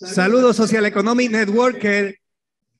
Saludos Social Economic Networker.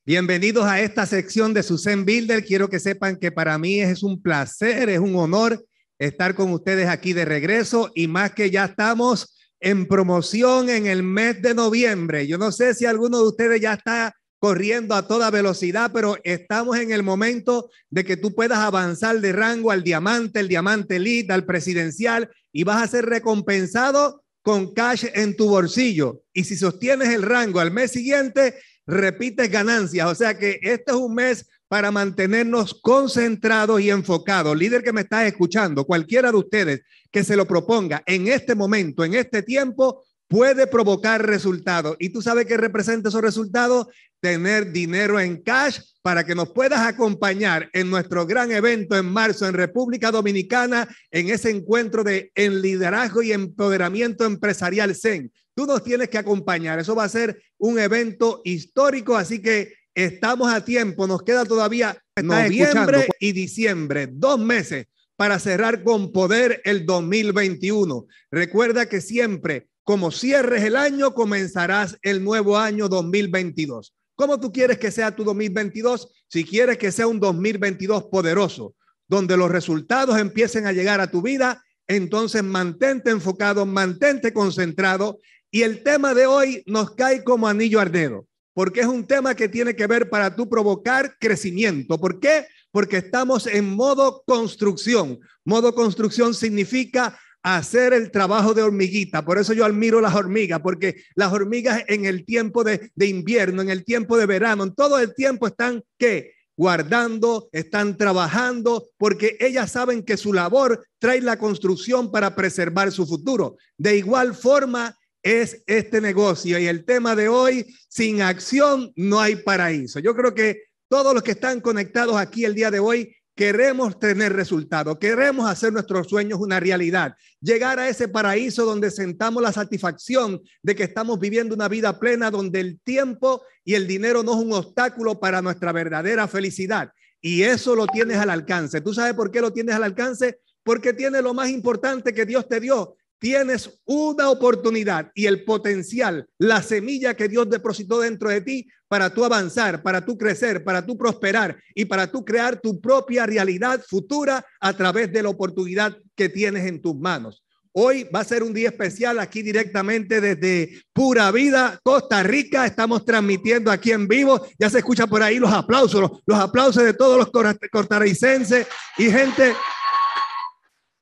Bienvenidos a esta sección de su Zen Builder. Quiero que sepan que para mí es un placer, es un honor estar con ustedes aquí de regreso y más que ya estamos en promoción en el mes de noviembre. Yo no sé si alguno de ustedes ya está corriendo a toda velocidad, pero estamos en el momento de que tú puedas avanzar de rango al diamante, el diamante elite, al presidencial y vas a ser recompensado con cash en tu bolsillo. Y si sostienes el rango al mes siguiente, repites ganancias. O sea que este es un mes para mantenernos concentrados y enfocados. Líder que me está escuchando, cualquiera de ustedes que se lo proponga en este momento, en este tiempo, puede provocar resultados. ¿Y tú sabes qué representa esos resultados? Tener dinero en cash para que nos puedas acompañar en nuestro gran evento en marzo en República Dominicana, en ese encuentro de en liderazgo y empoderamiento empresarial Zen. Tú nos tienes que acompañar. Eso va a ser un evento histórico, así que estamos a tiempo. Nos queda todavía noviembre y diciembre, dos meses para cerrar con poder el 2021. Recuerda que siempre como cierres el año, comenzarás el nuevo año 2022. ¿Cómo tú quieres que sea tu 2022? Si quieres que sea un 2022 poderoso, donde los resultados empiecen a llegar a tu vida, entonces mantente enfocado, mantente concentrado. Y el tema de hoy nos cae como anillo al dedo, porque es un tema que tiene que ver para tú provocar crecimiento. ¿Por qué? Porque estamos en modo construcción. Modo construcción significa hacer el trabajo de hormiguita. Por eso yo admiro las hormigas, porque las hormigas en el tiempo de, invierno, en el tiempo de verano, en todo el tiempo están, ¿qué? guardando, están trabajando, porque ellas saben que su labor trae la construcción para preservar su futuro. De igual forma es este negocio y el tema de hoy, sin acción no hay paraíso. Yo creo que todos los que están conectados aquí el día de hoy Queremos tener resultados, queremos hacer nuestros sueños una realidad, llegar a ese paraíso donde sentamos la satisfacción de que estamos viviendo una vida plena donde el tiempo y el dinero no es un obstáculo para nuestra verdadera felicidad. Y eso lo tienes al alcance. ¿Tú sabes por qué lo tienes al alcance? Porque tiene lo más importante que Dios te dio, tienes una oportunidad y el potencial, la semilla que Dios depositó dentro de ti para tú avanzar, para tú crecer, para tú prosperar y para tú crear tu propia realidad futura a través de la oportunidad que tienes en tus manos. Hoy va a ser un día especial aquí directamente desde Pura Vida, Costa Rica. Estamos transmitiendo aquí en vivo. Ya se escucha por ahí los aplausos, los, aplausos de todos los costarricenses y gente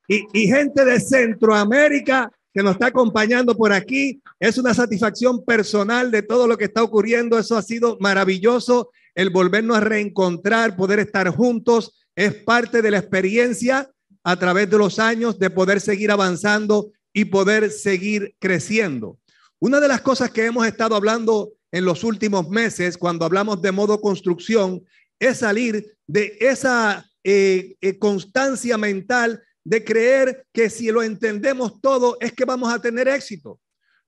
y, gente de Centroamérica que nos está acompañando por aquí. Es una satisfacción personal de todo lo que está ocurriendo. Eso ha sido maravilloso, el volvernos a reencontrar, poder estar juntos. Es parte de la experiencia a través de los años de poder seguir avanzando y poder seguir creciendo. Una de las cosas que hemos estado hablando en los últimos meses, cuando hablamos de modo construcción, es salir de esa eh, eh, constancia mental de creer que si lo entendemos todo es que vamos a tener éxito.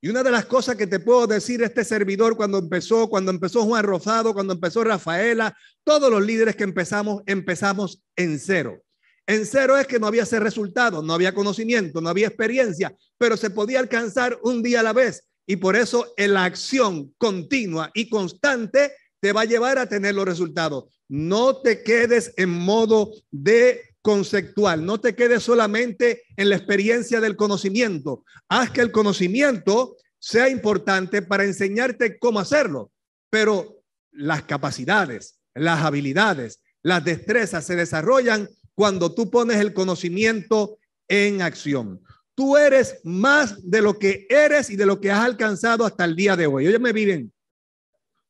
Y una de las cosas que te puedo decir este servidor cuando empezó, cuando empezó Juan Rosado, cuando empezó Rafaela, todos los líderes que empezamos, empezamos en cero. En cero es que no había ese resultado, no había conocimiento, no había experiencia, pero se podía alcanzar un día a la vez. Y por eso la acción continua y constante te va a llevar a tener los resultados. No te quedes en modo de conceptual. No te quedes solamente en la experiencia del conocimiento. Haz que el conocimiento sea importante para enseñarte cómo hacerlo. Pero las capacidades, las habilidades, las destrezas se desarrollan cuando tú pones el conocimiento en acción. Tú eres más de lo que eres y de lo que has alcanzado hasta el día de hoy. Óyeme bien.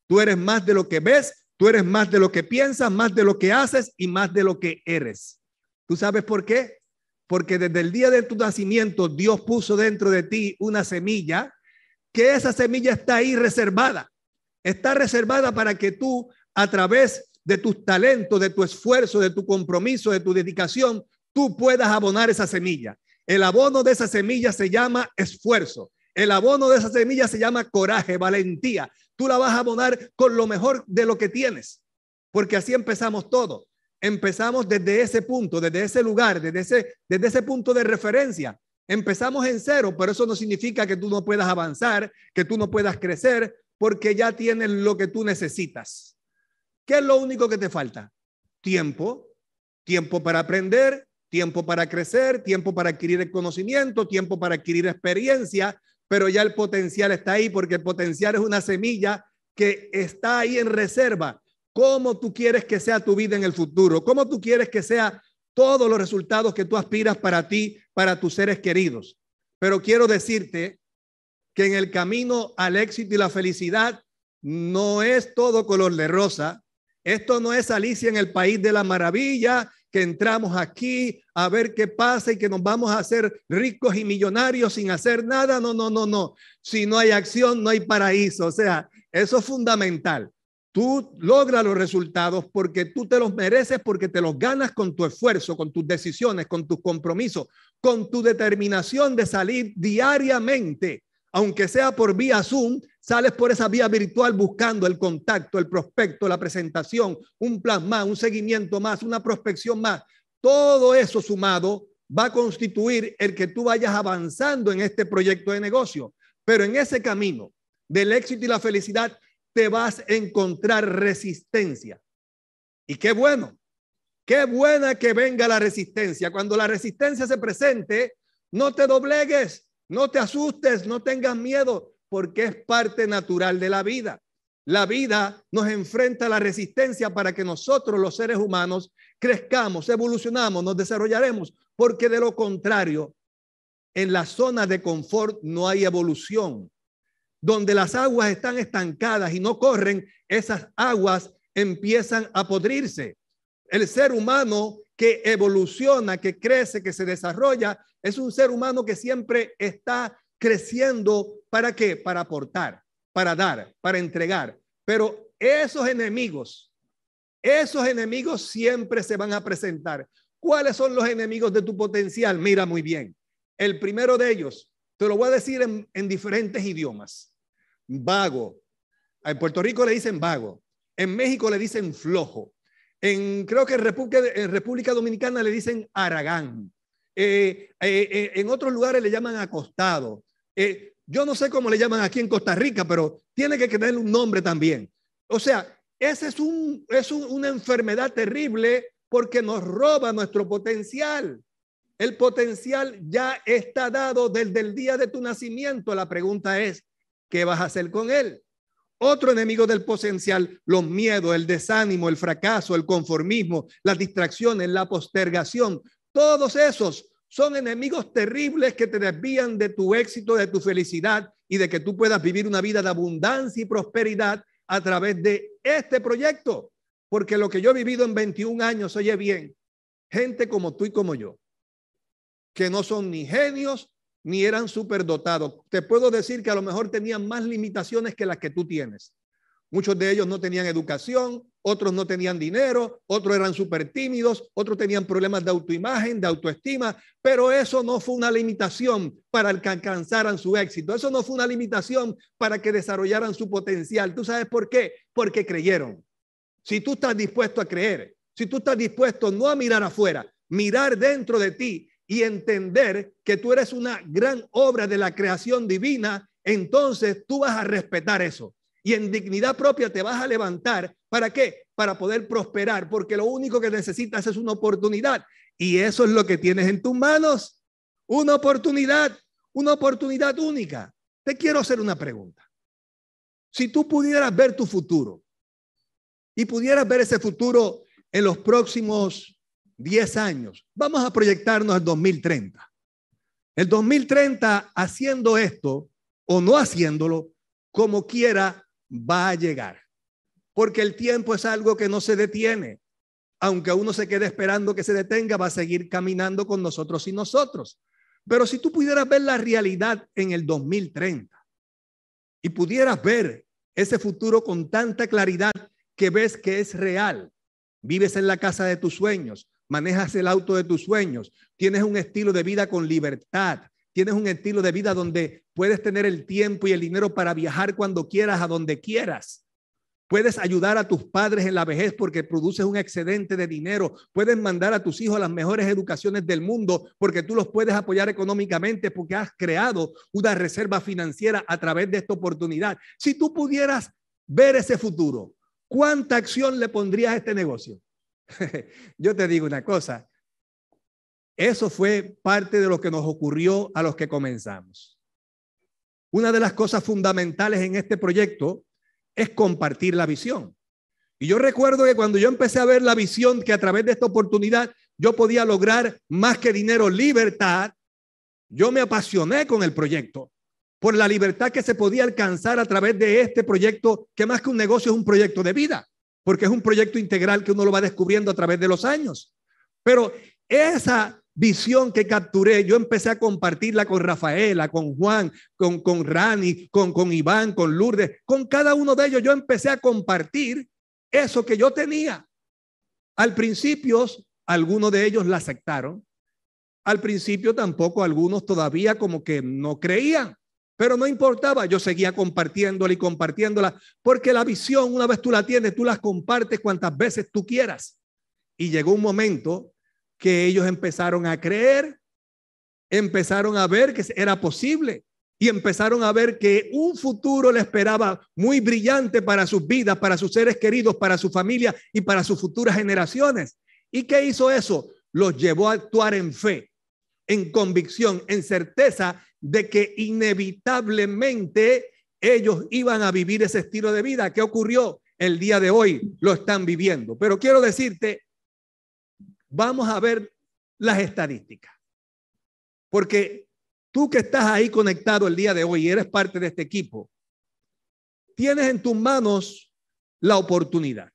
Tú eres más de lo que ves, tú eres más de lo que piensas, más de lo que haces y más de lo que eres. ¿Tú sabes por qué? Porque desde el día de tu nacimiento Dios puso dentro de ti una semilla, que esa semilla está ahí reservada. Está reservada para que tú a través de tus talentos, de tu esfuerzo, de tu compromiso, de tu dedicación, tú puedas abonar esa semilla. El abono de esa semilla se llama esfuerzo. El abono de esa semilla se llama coraje, valentía. Tú la vas a abonar con lo mejor de lo que tienes, porque así empezamos todo empezamos desde ese punto, desde ese lugar, desde ese, desde ese punto de referencia. Empezamos en cero, pero eso no significa que tú no puedas avanzar, que tú no puedas crecer, porque ya tienes lo que tú necesitas. ¿Qué es lo único que te falta? Tiempo, tiempo para aprender, tiempo para crecer, tiempo para adquirir conocimiento, tiempo para adquirir experiencia, pero ya el potencial está ahí porque el potencial es una semilla que está ahí en reserva. ¿Cómo tú quieres que sea tu vida en el futuro? ¿Cómo tú quieres que sea todos los resultados que tú aspiras para ti, para tus seres queridos. Pero quiero decirte que en el camino al éxito y la felicidad no es todo color de rosa. Esto no es Alicia en el país de la maravilla, que entramos aquí a ver qué pasa y que nos vamos a hacer ricos y millonarios sin hacer nada. No, no, no, no. Si no hay acción, no hay paraíso. O sea, eso es fundamental. Tú logras los resultados porque tú te los mereces, porque te los ganas con tu esfuerzo, con tus decisiones, con tus compromisos, con tu determinación de salir diariamente, aunque sea por vía Zoom, sales por esa vía virtual buscando el contacto, el prospecto, la presentación, un plan más, un seguimiento más, una prospección más. Todo eso sumado va a constituir el que tú vayas avanzando en este proyecto de negocio. Pero en ese camino del éxito y la felicidad, te vas a encontrar resistencia. Y qué bueno, qué buena que venga la resistencia. Cuando la resistencia se presente, no te doblegues, no te asustes, no tengas miedo, porque es parte natural de la vida. La vida nos enfrenta a la resistencia para que nosotros, los seres humanos, crezcamos, evolucionamos, nos desarrollaremos, porque de lo contrario, en la zona de confort no hay evolución donde las aguas están estancadas y no corren, esas aguas empiezan a podrirse. El ser humano que evoluciona, que crece, que se desarrolla, es un ser humano que siempre está creciendo. ¿Para qué? Para aportar, para dar, para entregar. Pero esos enemigos, esos enemigos siempre se van a presentar. ¿Cuáles son los enemigos de tu potencial? Mira muy bien. El primero de ellos, te lo voy a decir en, en diferentes idiomas vago. En Puerto Rico le dicen vago. En México le dicen flojo. En, creo que en República, Dominicana le dicen aragán. Eh, eh, eh, en otros lugares le llaman acostado. yo no sé cómo le llaman aquí en Costa Rica, pero tiene que tener un nombre también. O sea, esa es, un, es una enfermedad terrible porque nos roba nuestro potencial. El potencial ya está dado desde el día de tu nacimiento. La pregunta es, ¿qué vas a hacer con él? Otro enemigo del potencial, los miedos, el desánimo, el fracaso, el conformismo, las distracciones, la postergación, todos esos son enemigos terribles que te desvían de tu éxito, de tu felicidad y de que tú puedas vivir una vida de abundancia y prosperidad a través de este proyecto. Porque lo que yo he vivido en 21 años, oye bien, gente como tú y como yo, que no son ni genios ni eran superdotados. Te puedo decir que a lo mejor tenían más limitaciones que las que tú tienes. Muchos de ellos no tenían educación, otros no tenían dinero, otros eran súper tímidos, otros tenían problemas de autoimagen, de autoestima, pero eso no fue una limitación para que alcanzaran su éxito. Eso no fue una limitación para que desarrollaran su potencial. ¿Tú sabes por qué? Porque creyeron. Si tú estás dispuesto a creer, si tú estás dispuesto no a mirar afuera, mirar dentro de ti y entender que tú eres una gran obra de la creación divina, entonces tú vas a respetar eso. Y en dignidad propia te vas a levantar. ¿Para qué? Para poder prosperar, porque lo único que necesitas es una oportunidad. Y eso es lo que tienes en tus manos. Una oportunidad, una oportunidad única. Te quiero hacer una pregunta. Si tú pudieras ver tu futuro y pudieras ver ese futuro en los próximos 10 años. Vamos a proyectarnos al 2030. El 2030, haciendo esto o no haciéndolo, como quiera, va a llegar. Porque el tiempo es algo que no se detiene. Aunque uno se quede esperando que se detenga, va a seguir caminando con nosotros y nosotros. Pero si tú pudieras ver la realidad en el 2030 y pudieras ver ese futuro con tanta claridad que ves que es real, vives en la casa de tus sueños, manejas el auto de tus sueños, tienes un estilo de vida con libertad, tienes un estilo de vida donde puedes tener el tiempo y el dinero para viajar cuando quieras, a donde quieras. Puedes ayudar a tus padres en la vejez porque produces un excedente de dinero. Puedes mandar a tus hijos a las mejores educaciones del mundo porque tú los puedes apoyar económicamente porque has creado una reserva financiera a través de esta oportunidad. Si tú pudieras ver ese futuro, ¿cuánta acción le pondrías a este negocio? Yo te digo una cosa. Eso fue parte de lo que nos ocurrió a los que comenzamos. Una de las cosas fundamentales en este proyecto es compartir la visión. Y yo recuerdo que cuando yo empecé a ver la visión que a través de esta oportunidad yo podía lograr más que dinero, libertad, yo me apasioné con el proyecto por la libertad que se podía alcanzar a través de este proyecto, que más que un negocio es un proyecto de vida, porque es un proyecto integral que uno lo va descubriendo a través de los años. Pero esa visión que capturé, yo empecé a compartirla con Rafaela, con Juan, con, con Rani, con, con Iván, con Lourdes, con cada uno de ellos. Yo empecé a compartir eso que yo tenía. Al principio, algunos de ellos la aceptaron. Al principio tampoco algunos todavía como que no creían, pero no importaba, yo seguía compartiéndola y compartiéndola, porque la visión, una vez tú la tienes, tú las compartes cuantas veces tú quieras. Y llegó un momento que ellos empezaron a creer, empezaron a ver que era posible y empezaron a ver que un futuro le esperaba muy brillante para sus vidas, para sus seres queridos, para su familia y para sus futuras generaciones. ¿Y qué hizo eso? Los llevó a actuar en fe, en convicción, en certeza de que inevitablemente ellos iban a vivir ese estilo de vida. ¿Qué ocurrió? El día de hoy lo están viviendo. Pero quiero decirte vamos a ver las estadísticas. Porque tú que estás ahí conectado el día de hoy y eres parte de este equipo, tienes en tus manos la oportunidad.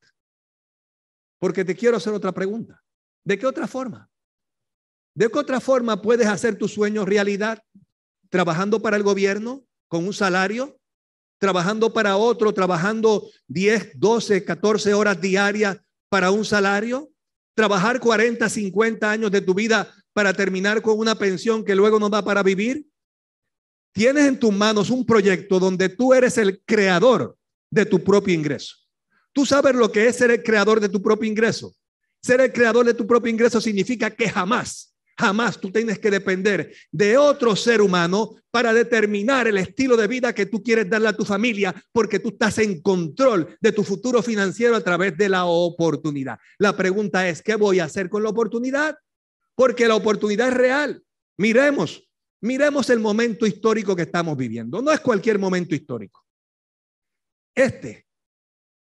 Porque te quiero hacer otra pregunta. ¿De qué otra forma? ¿De qué otra forma puedes hacer tus sueños realidad? ¿Trabajando para el gobierno con un salario? ¿Trabajando para otro? ¿Trabajando 10, 12, 14 horas diarias para un salario? trabajar 40, 50 años de tu vida para terminar con una pensión que luego no da para vivir? Tienes en tus manos un proyecto donde tú eres el creador de tu propio ingreso. ¿Tú sabes lo que es ser el creador de tu propio ingreso? Ser el creador de tu propio ingreso significa que jamás Jamás tú tienes que depender de otro ser humano para determinar el estilo de vida que tú quieres darle a tu familia, porque tú estás en control de tu futuro financiero a través de la oportunidad. La pregunta es, ¿qué voy a hacer con la oportunidad? Porque la oportunidad es real. Miremos, miremos el momento histórico que estamos viviendo. No es cualquier momento histórico. Este,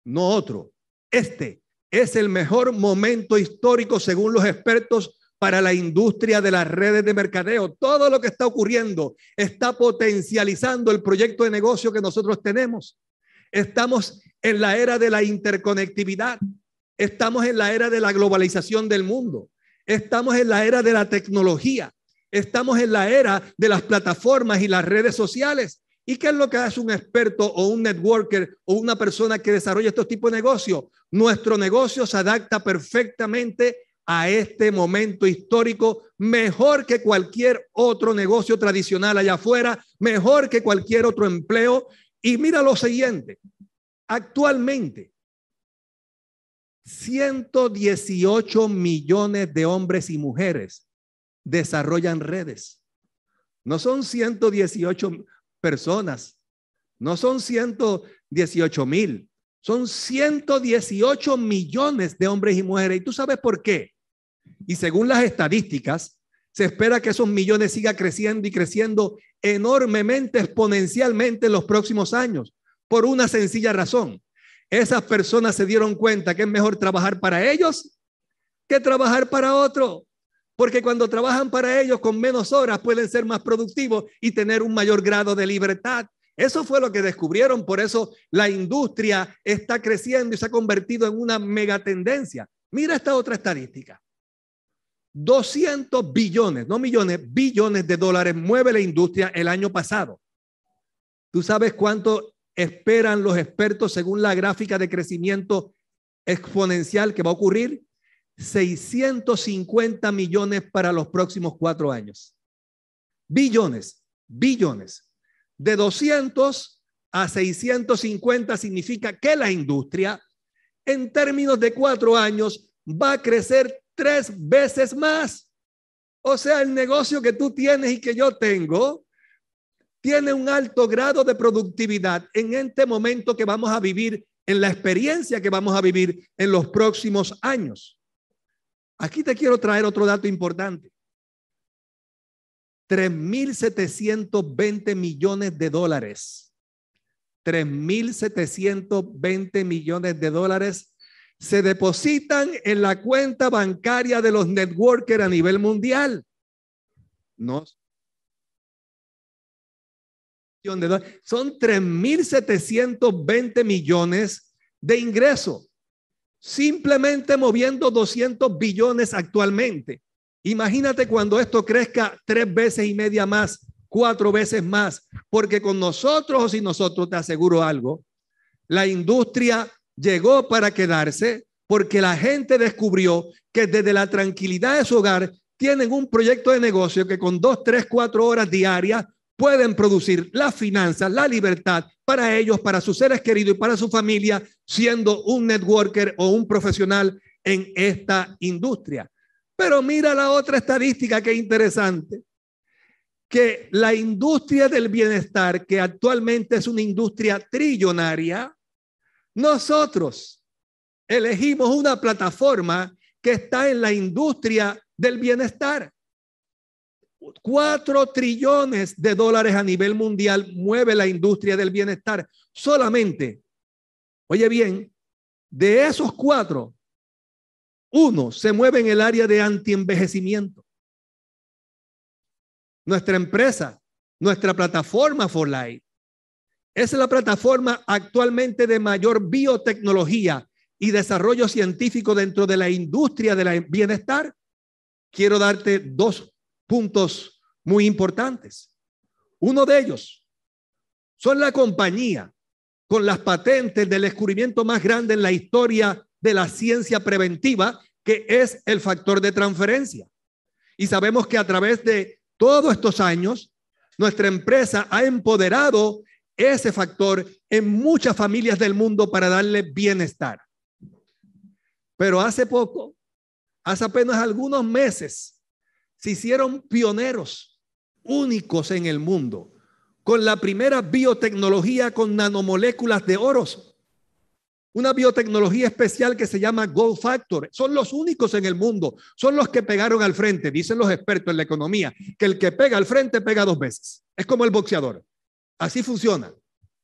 no otro. Este es el mejor momento histórico según los expertos para la industria de las redes de mercadeo. Todo lo que está ocurriendo está potencializando el proyecto de negocio que nosotros tenemos. Estamos en la era de la interconectividad. Estamos en la era de la globalización del mundo. Estamos en la era de la tecnología. Estamos en la era de las plataformas y las redes sociales. ¿Y qué es lo que hace un experto o un networker o una persona que desarrolla estos tipos de negocios? Nuestro negocio se adapta perfectamente a este momento histórico mejor que cualquier otro negocio tradicional allá afuera, mejor que cualquier otro empleo. Y mira lo siguiente, actualmente 118 millones de hombres y mujeres desarrollan redes. No son 118 personas, no son 118 mil, son 118 millones de hombres y mujeres. ¿Y tú sabes por qué? Y según las estadísticas, se espera que esos millones siga creciendo y creciendo enormemente, exponencialmente en los próximos años, por una sencilla razón. Esas personas se dieron cuenta que es mejor trabajar para ellos que trabajar para otro. Porque cuando trabajan para ellos con menos horas pueden ser más productivos y tener un mayor grado de libertad. Eso fue lo que descubrieron. Por eso la industria está creciendo y se ha convertido en una megatendencia. Mira esta otra estadística. 200 billones, no millones, billones de dólares mueve la industria el año pasado. ¿Tú sabes cuánto esperan los expertos según la gráfica de crecimiento exponencial que va a ocurrir? 650 millones para los próximos cuatro años. Billones, billones. De 200 a 650 significa que la industria, en términos de cuatro años, va a crecer tres veces más. O sea, el negocio que tú tienes y que yo tengo tiene un alto grado de productividad en este momento que vamos a vivir, en la experiencia que vamos a vivir en los próximos años. Aquí te quiero traer otro dato importante. 3.720 millones de dólares. 3.720 millones de dólares se depositan en la cuenta bancaria de los networkers a nivel mundial. No. Son 3.720 millones de ingresos, simplemente moviendo 200 billones actualmente. Imagínate cuando esto crezca tres veces y media más, cuatro veces más, porque con nosotros o sin nosotros te aseguro algo, la industria llegó para quedarse porque la gente descubrió que desde la tranquilidad de su hogar tienen un proyecto de negocio que con dos, tres, cuatro horas diarias pueden producir la finanzas, la libertad para ellos, para sus seres queridos y para su familia, siendo un networker o un profesional en esta industria. Pero mira la otra estadística que es interesante, que la industria del bienestar, que actualmente es una industria trillonaria, nosotros elegimos una plataforma que está en la industria del bienestar. Cuatro trillones de dólares a nivel mundial mueve la industria del bienestar. Solamente, oye bien, de esos cuatro, uno se mueve en el área de antienvejecimiento. Nuestra empresa, nuestra plataforma For Life, es la plataforma actualmente de mayor biotecnología y desarrollo científico dentro de la industria del bienestar. Quiero darte dos puntos muy importantes. Uno de ellos son la compañía con las patentes del descubrimiento más grande en la historia de la ciencia preventiva, que es el factor de transferencia. Y sabemos que a través de todos estos años, nuestra empresa ha empoderado ese factor en muchas familias del mundo para darle bienestar. Pero hace poco, hace apenas algunos meses, se hicieron pioneros únicos en el mundo con la primera biotecnología con nanomoléculas de oros una biotecnología especial que se llama Gold Factor. Son los únicos en el mundo, son los que pegaron al frente, dicen los expertos en la economía, que el que pega al frente pega dos veces. Es como el boxeador. Así funciona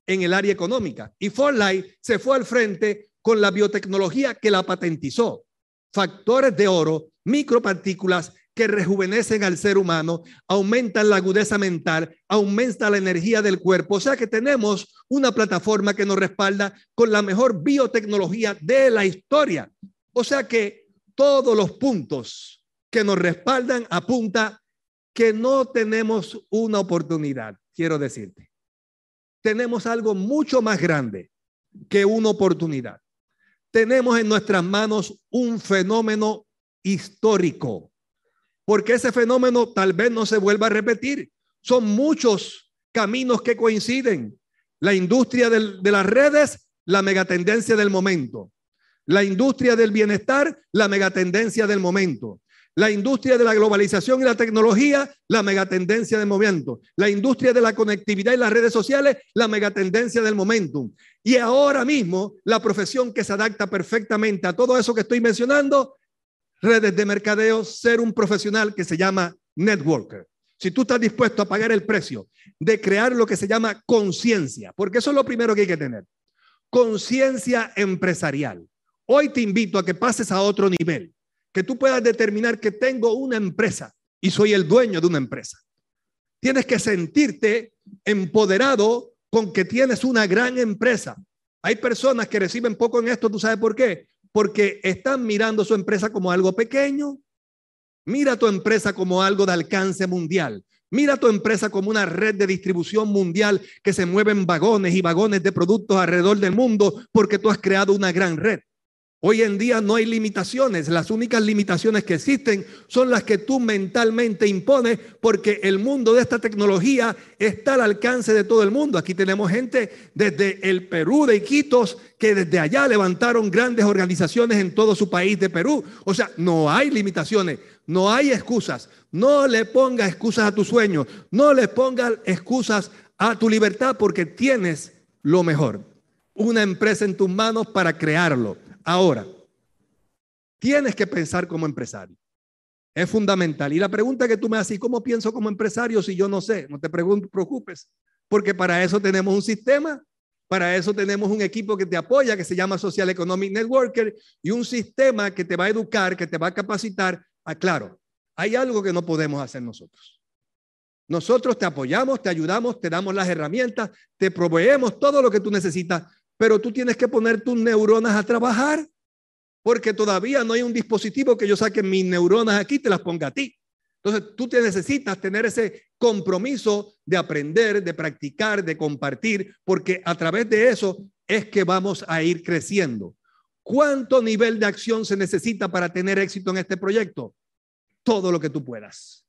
en el área económica. Y Forlight se fue al frente con la biotecnología que la patentizó. Factores de oro, micropartículas que rejuvenecen al ser humano, aumentan la agudeza mental, aumenta la energía del cuerpo. O sea que tenemos una plataforma que nos respalda con la mejor biotecnología de la historia. O sea que todos los puntos que nos respaldan apunta que no tenemos una oportunidad, quiero decirte. Tenemos algo mucho más grande que una oportunidad. Tenemos en nuestras manos un fenómeno histórico porque ese fenómeno tal vez no se vuelva a repetir. Son muchos caminos que coinciden. La industria de las redes, la megatendencia del momento. La industria del bienestar, la megatendencia del momento. La industria de la globalización y la tecnología, la megatendencia del momento. La industria de la conectividad y las redes sociales, la megatendencia del momento. Y ahora mismo, la profesión que se adapta perfectamente a todo eso que estoy mencionando redes de mercadeo, ser un profesional que se llama networker. Si tú estás dispuesto a pagar el precio de crear lo que se llama conciencia, porque eso es lo primero que hay que tener, conciencia empresarial. Hoy te invito a que pases a otro nivel, que tú puedas determinar que tengo una empresa y soy el dueño de una empresa. Tienes que sentirte empoderado con que tienes una gran empresa. Hay personas que reciben poco en esto, ¿tú sabes por qué? porque están mirando su empresa como algo pequeño. Mira tu empresa como algo de alcance mundial. Mira tu empresa como una red de distribución mundial que se mueve en vagones y vagones de productos alrededor del mundo porque tú has creado una gran red. Hoy en día no hay limitaciones. Las únicas limitaciones que existen son las que tú mentalmente impones porque el mundo de esta tecnología está al alcance de todo el mundo. Aquí tenemos gente desde el Perú de Iquitos que desde allá levantaron grandes organizaciones en todo su país de Perú. O sea, no hay limitaciones, no hay excusas. No le pongas excusas a tus sueños, no le pongas excusas a tu libertad porque tienes lo mejor. Una empresa en tus manos para crearlo Ahora, tienes que pensar como empresario. Es fundamental. Y la pregunta que tú me haces, ¿cómo pienso como empresario si yo no sé? No te preocupes, porque para eso tenemos un sistema, para eso tenemos un equipo que te apoya, que se llama Social Economic Networker, y un sistema que te va a educar, que te va a capacitar. Ah, claro, hay algo que no podemos hacer nosotros. Nosotros te apoyamos, te ayudamos, te damos las herramientas, te proveemos todo lo que tú necesitas, pero tú tienes que poner tus neuronas a trabajar, porque todavía no hay un dispositivo que yo saque mis neuronas aquí y te las ponga a ti. Entonces tú te necesitas tener ese compromiso de aprender, de practicar, de compartir, porque a través de eso es que vamos a ir creciendo. ¿Cuánto nivel de acción se necesita para tener éxito en este proyecto? Todo lo que tú puedas.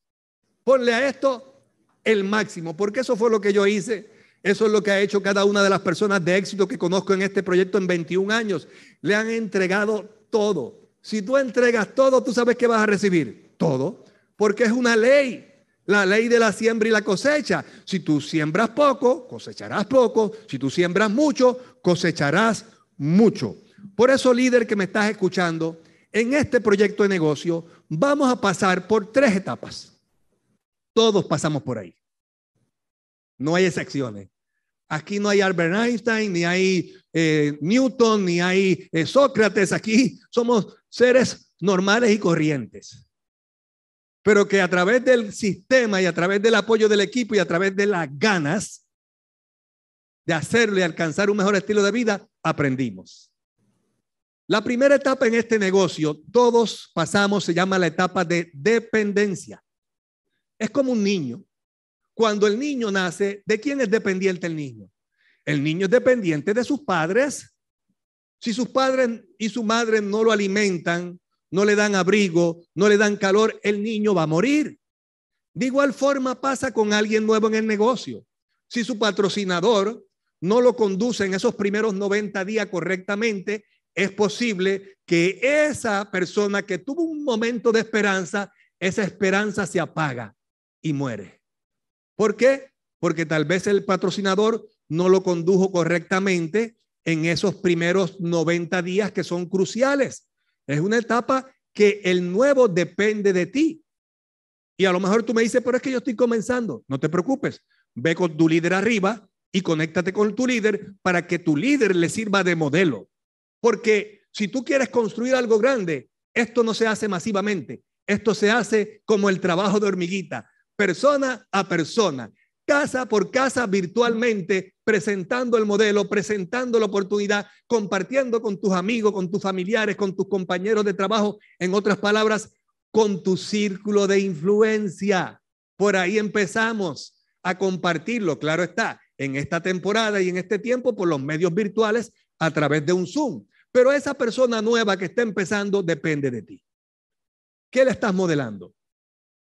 Ponle a esto el máximo, porque eso fue lo que yo hice eso es lo que ha hecho cada una de las personas de éxito que conozco en este proyecto en 21 años. Le han entregado todo. Si tú entregas todo, tú sabes que vas a recibir todo, porque es una ley. La ley de la siembra y la cosecha. Si tú siembras poco, cosecharás poco. Si tú siembras mucho, cosecharás mucho. Por eso, líder que me estás escuchando, en este proyecto de negocio vamos a pasar por tres etapas. Todos pasamos por ahí. No hay excepciones. Aquí no hay Albert Einstein, ni hay eh, Newton, ni hay eh, Sócrates. Aquí somos seres normales y corrientes. Pero que a través del sistema y a través del apoyo del equipo y a través de las ganas de hacerlo alcanzar un mejor estilo de vida, aprendimos. La primera etapa en este negocio, todos pasamos, se llama la etapa de dependencia. Es como un niño cuando el niño nace, ¿de quién es dependiente el niño? El niño es dependiente de sus padres. Si sus padres y su madre no lo alimentan, no le dan abrigo, no le dan calor, el niño va a morir. De igual forma pasa con alguien nuevo en el negocio. Si su patrocinador no lo conduce en esos primeros 90 días correctamente, es posible que esa persona que tuvo un momento de esperanza, esa esperanza se apaga y muere. ¿Por qué? Porque tal vez el patrocinador no lo condujo correctamente en esos primeros 90 días que son cruciales. Es una etapa que el nuevo depende de ti. Y a lo mejor tú me dices, pero es que yo estoy comenzando. No te preocupes. Ve con tu líder arriba y conéctate con tu líder para que tu líder le sirva de modelo. Porque si tú quieres construir algo grande, esto no se hace masivamente. Esto se hace como el trabajo de hormiguita persona a persona, casa por casa virtualmente, presentando el modelo, presentando la oportunidad, compartiendo con tus amigos, con tus familiares, con tus compañeros de trabajo, en otras palabras, con tu círculo de influencia. Por ahí empezamos a compartirlo, claro está, en esta temporada y en este tiempo por los medios virtuales a través de un Zoom. Pero esa persona nueva que está empezando depende de ti. ¿Qué le estás modelando?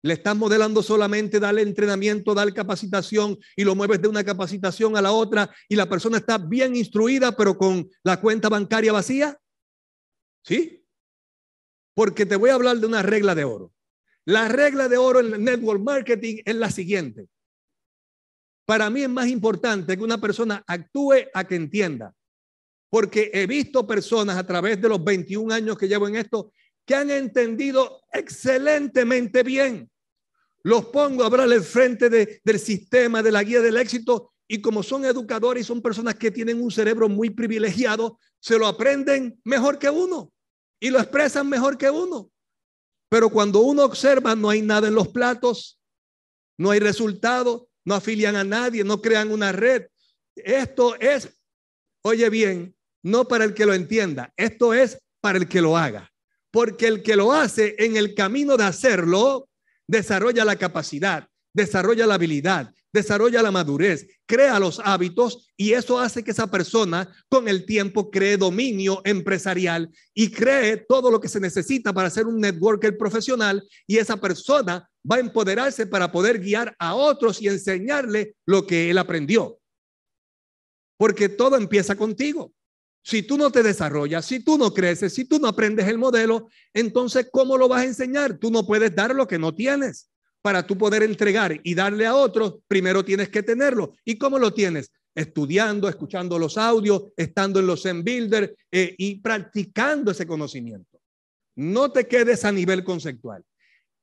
Le estás modelando solamente darle entrenamiento, dar capacitación y lo mueves de una capacitación a la otra y la persona está bien instruida pero con la cuenta bancaria vacía. ¿Sí? Porque te voy a hablar de una regla de oro. La regla de oro en el network marketing es la siguiente. Para mí es más importante que una persona actúe a que entienda. Porque he visto personas a través de los 21 años que llevo en esto que han entendido excelentemente bien. Los pongo a hablar al frente del sistema, de la guía del éxito, y como son educadores y son personas que tienen un cerebro muy privilegiado, se lo aprenden mejor que uno y lo expresan mejor que uno. Pero cuando uno observa, no hay nada en los platos, no hay resultado, no afilian a nadie, no crean una red. Esto es, oye bien, no para el que lo entienda, esto es para el que lo haga porque el que lo hace en el camino de hacerlo desarrolla la capacidad, desarrolla la habilidad, desarrolla la madurez, crea los hábitos y eso hace que esa persona con el tiempo cree dominio empresarial y cree todo lo que se necesita para ser un networker profesional y esa persona va a empoderarse para poder guiar a otros y enseñarle lo que él aprendió. Porque todo empieza contigo. Si tú no te desarrollas, si tú no creces, si tú no aprendes el modelo, entonces ¿cómo lo vas a enseñar? Tú no puedes dar lo que no tienes para tú poder entregar y darle a otros, primero tienes que tenerlo. ¿Y cómo lo tienes? Estudiando, escuchando los audios, estando en los Zen Builder eh, y practicando ese conocimiento. No te quedes a nivel conceptual.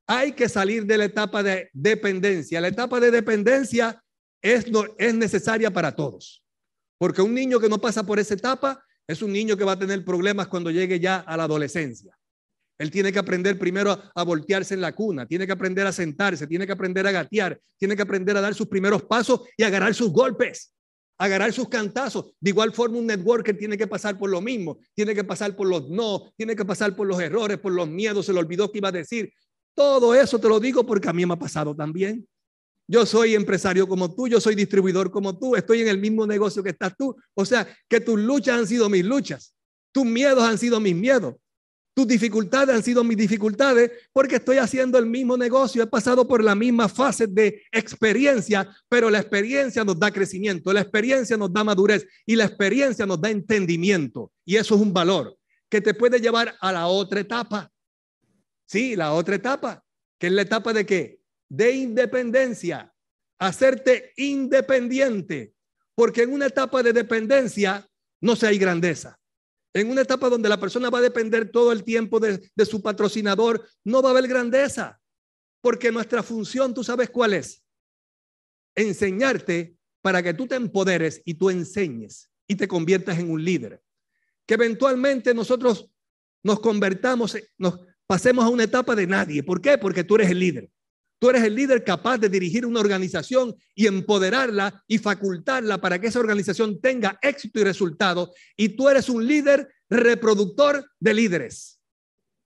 Hay que salir de la etapa de dependencia. La etapa de dependencia es, es necesaria para todos. Porque un niño que no pasa por esa etapa es un niño que va a tener problemas cuando llegue ya a la adolescencia. Él tiene que aprender primero a, voltearse en la cuna, tiene que aprender a sentarse, tiene que aprender a gatear, tiene que aprender a dar sus primeros pasos y agarrar sus golpes, agarrar sus cantazos. De igual forma, un networker tiene que pasar por lo mismo, tiene que pasar por los no, tiene que pasar por los errores, por los miedos, se le olvidó que iba a decir. Todo eso te lo digo porque a mí me ha pasado también. Yo soy empresario como tú, yo soy distribuidor como tú, estoy en el mismo negocio que estás tú. O sea, que tus luchas han sido mis luchas, tus miedos han sido mis miedos. Tus dificultades han sido mis dificultades porque estoy haciendo el mismo negocio, he pasado por la misma fase de experiencia, pero la experiencia nos da crecimiento, la experiencia nos da madurez y la experiencia nos da entendimiento. Y eso es un valor que te puede llevar a la otra etapa. Sí, la otra etapa, que es la etapa de qué? De independencia, hacerte independiente, porque en una etapa de dependencia no se hay grandeza. En una etapa donde la persona va a depender todo el tiempo de, su patrocinador, no va a haber grandeza, porque nuestra función, tú sabes cuál es, enseñarte para que tú te empoderes y tú enseñes y te conviertas en un líder. Que eventualmente nosotros nos convertamos, nos pasemos a una etapa de nadie. ¿Por qué? Porque tú eres el líder. Tú eres el líder capaz de dirigir una organización y empoderarla y facultarla para que esa organización tenga éxito y resultado. Y tú eres un líder reproductor de líderes.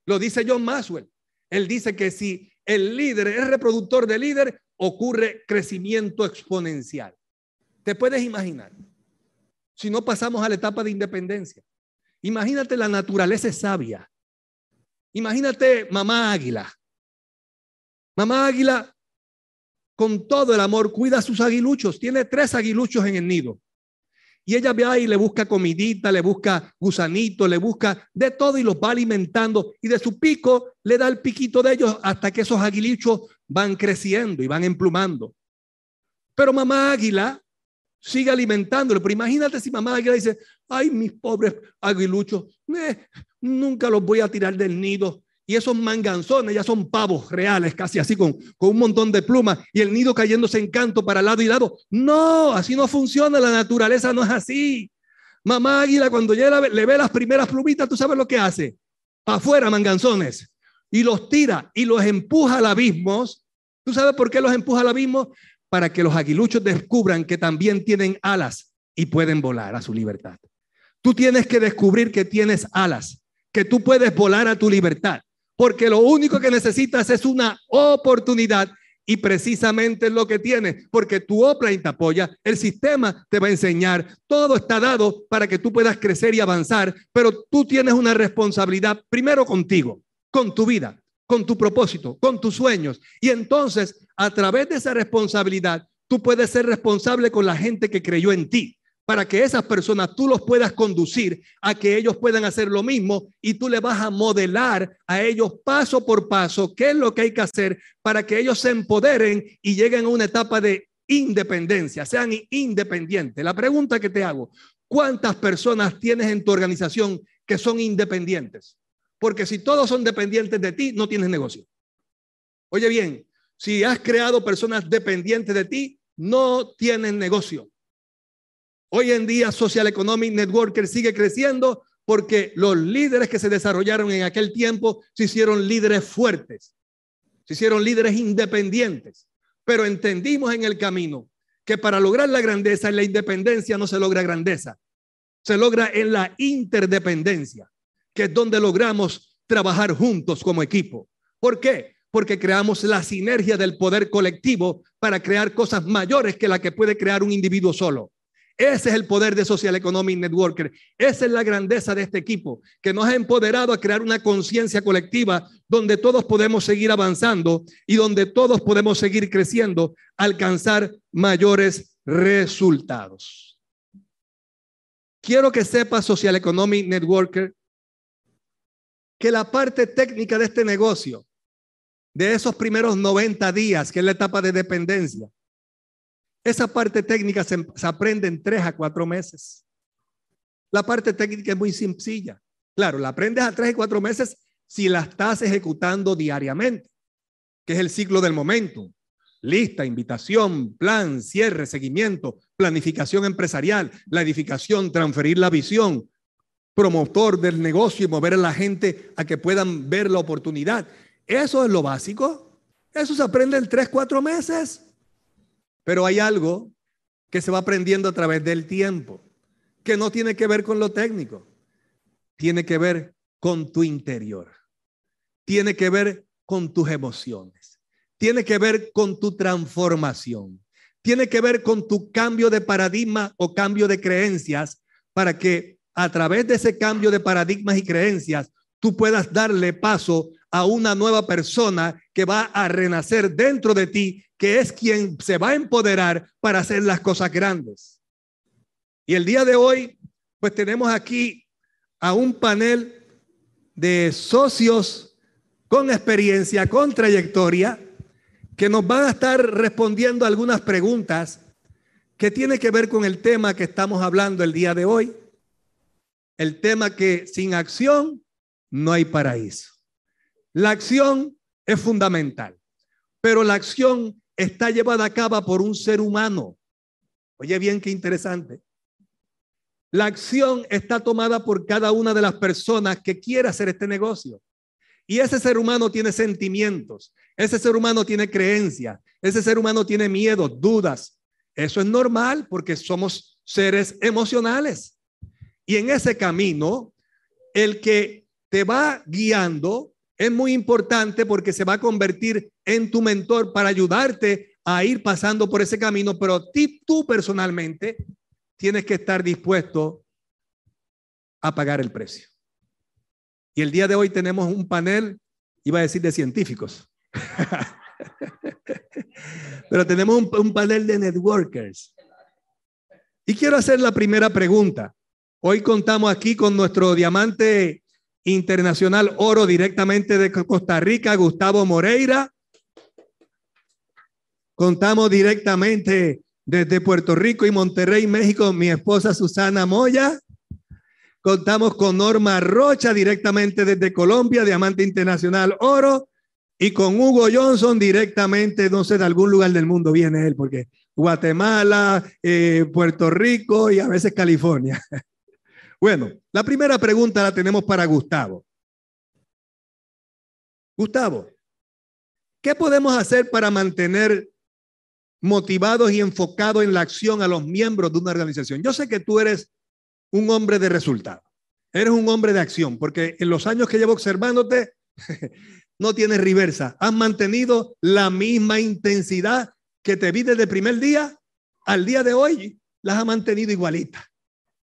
Lo dice John Maxwell. Él dice que si el líder es reproductor de líder, ocurre crecimiento exponencial. ¿Te puedes imaginar? Si no pasamos a la etapa de independencia. Imagínate la naturaleza sabia. Imagínate mamá águila Mamá águila, con todo el amor, cuida a sus aguiluchos. Tiene tres aguiluchos en el nido. Y ella ve ahí, le busca comidita, le busca gusanito, le busca de todo y los va alimentando. Y de su pico le da el piquito de ellos hasta que esos aguiluchos van creciendo y van emplumando. Pero mamá águila sigue alimentándolo. Pero imagínate si mamá águila dice, ay, mis pobres aguiluchos, eh, nunca los voy a tirar del nido. Y esos manganzones ya son pavos reales, casi así, con, con un montón de plumas y el nido cayéndose en canto para lado y lado. No, así no funciona, la naturaleza no es así. Mamá águila, cuando ya le ve las primeras plumitas, tú sabes lo que hace. Para afuera, manganzones. Y los tira y los empuja al abismo. ¿Tú sabes por qué los empuja al abismo? Para que los aguiluchos descubran que también tienen alas y pueden volar a su libertad. Tú tienes que descubrir que tienes alas, que tú puedes volar a tu libertad porque lo único que necesitas es una oportunidad y precisamente es lo que tienes, porque tu Opline te apoya, el sistema te va a enseñar, todo está dado para que tú puedas crecer y avanzar, pero tú tienes una responsabilidad primero contigo, con tu vida, con tu propósito, con tus sueños. Y entonces, a través de esa responsabilidad, tú puedes ser responsable con la gente que creyó en ti para que esas personas tú los puedas conducir a que ellos puedan hacer lo mismo y tú le vas a modelar a ellos paso por paso qué es lo que hay que hacer para que ellos se empoderen y lleguen a una etapa de independencia, sean independientes. La pregunta que te hago, ¿cuántas personas tienes en tu organización que son independientes? Porque si todos son dependientes de ti, no tienes negocio. Oye bien, si has creado personas dependientes de ti, no tienes negocio. Hoy en día Social Economic Networker sigue creciendo porque los líderes que se desarrollaron en aquel tiempo se hicieron líderes fuertes, se hicieron líderes independientes, pero entendimos en el camino que para lograr la grandeza en la independencia no se logra grandeza, se logra en la interdependencia, que es donde logramos trabajar juntos como equipo. ¿Por qué? porque creamos la sinergia del poder colectivo para crear cosas mayores que la que puede crear un individuo solo. Ese es el poder de Social Economic Networker. Esa es la grandeza de este equipo, que nos ha empoderado a crear una conciencia colectiva donde todos podemos seguir avanzando y donde todos podemos seguir creciendo, alcanzar mayores resultados. Quiero que sepa Social Economic Networker que la parte técnica de este negocio, de esos primeros 90 días, que es la etapa de dependencia, esa parte técnica se, aprende en tres a cuatro meses. La parte técnica es muy sencilla. Claro, la aprendes a tres y cuatro meses si la estás ejecutando diariamente, que es el ciclo del momento. Lista, invitación, plan, cierre, seguimiento, planificación empresarial, la edificación, transferir la visión, promotor del negocio y mover a la gente a que puedan ver la oportunidad. Eso es lo básico. Eso se aprende en tres, cuatro meses. Pero hay algo que se va aprendiendo a través del tiempo, que no tiene que ver con lo técnico, tiene que ver con tu interior, tiene que ver con tus emociones, tiene que ver con tu transformación, tiene que ver con tu cambio de paradigma o cambio de creencias para que a través de ese cambio de paradigmas y creencias tú puedas darle paso a una nueva persona que va a renacer dentro de ti que es quien se va a empoderar para hacer las cosas grandes. Y el día de hoy, pues tenemos aquí a un panel de socios con experiencia, con trayectoria, que nos van a estar respondiendo algunas preguntas que tiene que ver con el tema que estamos hablando el día de hoy. El tema que sin acción no hay paraíso. La acción es fundamental, pero la acción está llevada a cabo por un ser humano. Oye bien, qué interesante. La acción está tomada por cada una de las personas que quiere hacer este negocio. Y ese ser humano tiene sentimientos, ese ser humano tiene creencias, ese ser humano tiene miedos, dudas. Eso es normal porque somos seres emocionales. Y en ese camino, el que te va guiando es muy importante porque se va a convertir en tu mentor para ayudarte a ir pasando por ese camino, pero tú personalmente tienes que estar dispuesto a pagar el precio. Y el día de hoy tenemos un panel, iba a decir de científicos, pero tenemos un panel de networkers. Y quiero hacer la primera pregunta. Hoy contamos aquí con nuestro diamante Internacional Oro directamente de Costa Rica, Gustavo Moreira. Contamos directamente desde Puerto Rico y Monterrey, México, mi esposa Susana Moya. Contamos con Norma Rocha directamente desde Colombia, Diamante Internacional Oro. Y con Hugo Johnson directamente, no sé, de algún lugar del mundo viene él, porque Guatemala, eh, Puerto Rico y a veces California. Bueno, la primera pregunta la tenemos para Gustavo. Gustavo, ¿qué podemos hacer para mantener motivados y enfocados en la acción a los miembros de una organización? Yo sé que tú eres un hombre de resultado, eres un hombre de acción, porque en los años que llevo observándote, no tienes reversa. Has mantenido la misma intensidad que te vi desde el primer día al día de hoy, las has mantenido igualita.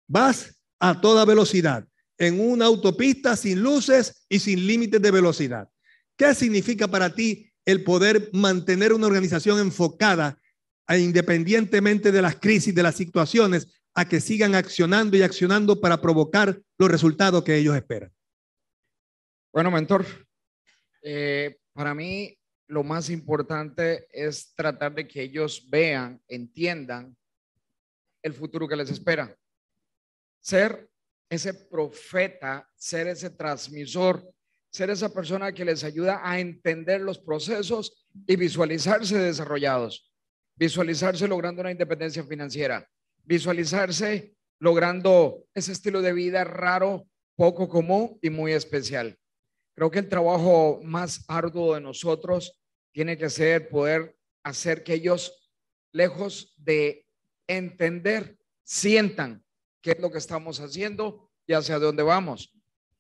Vas a toda velocidad en una autopista sin luces y sin límites de velocidad. ¿Qué significa para ti el poder mantener una organización enfocada a, independientemente de las crisis, de las situaciones, a que sigan accionando y accionando para provocar los resultados que ellos esperan? Bueno, mentor, eh, para mí lo más importante es tratar de que ellos vean, entiendan el futuro que les espera ser ese profeta, ser ese transmisor, ser esa persona que les ayuda a entender los procesos y visualizarse desarrollados, visualizarse logrando una independencia financiera, visualizarse logrando ese estilo de vida raro, poco común y muy especial. Creo que el trabajo más arduo de nosotros tiene que ser poder hacer que ellos, lejos de entender, sientan qué es lo que estamos haciendo y hacia dónde vamos.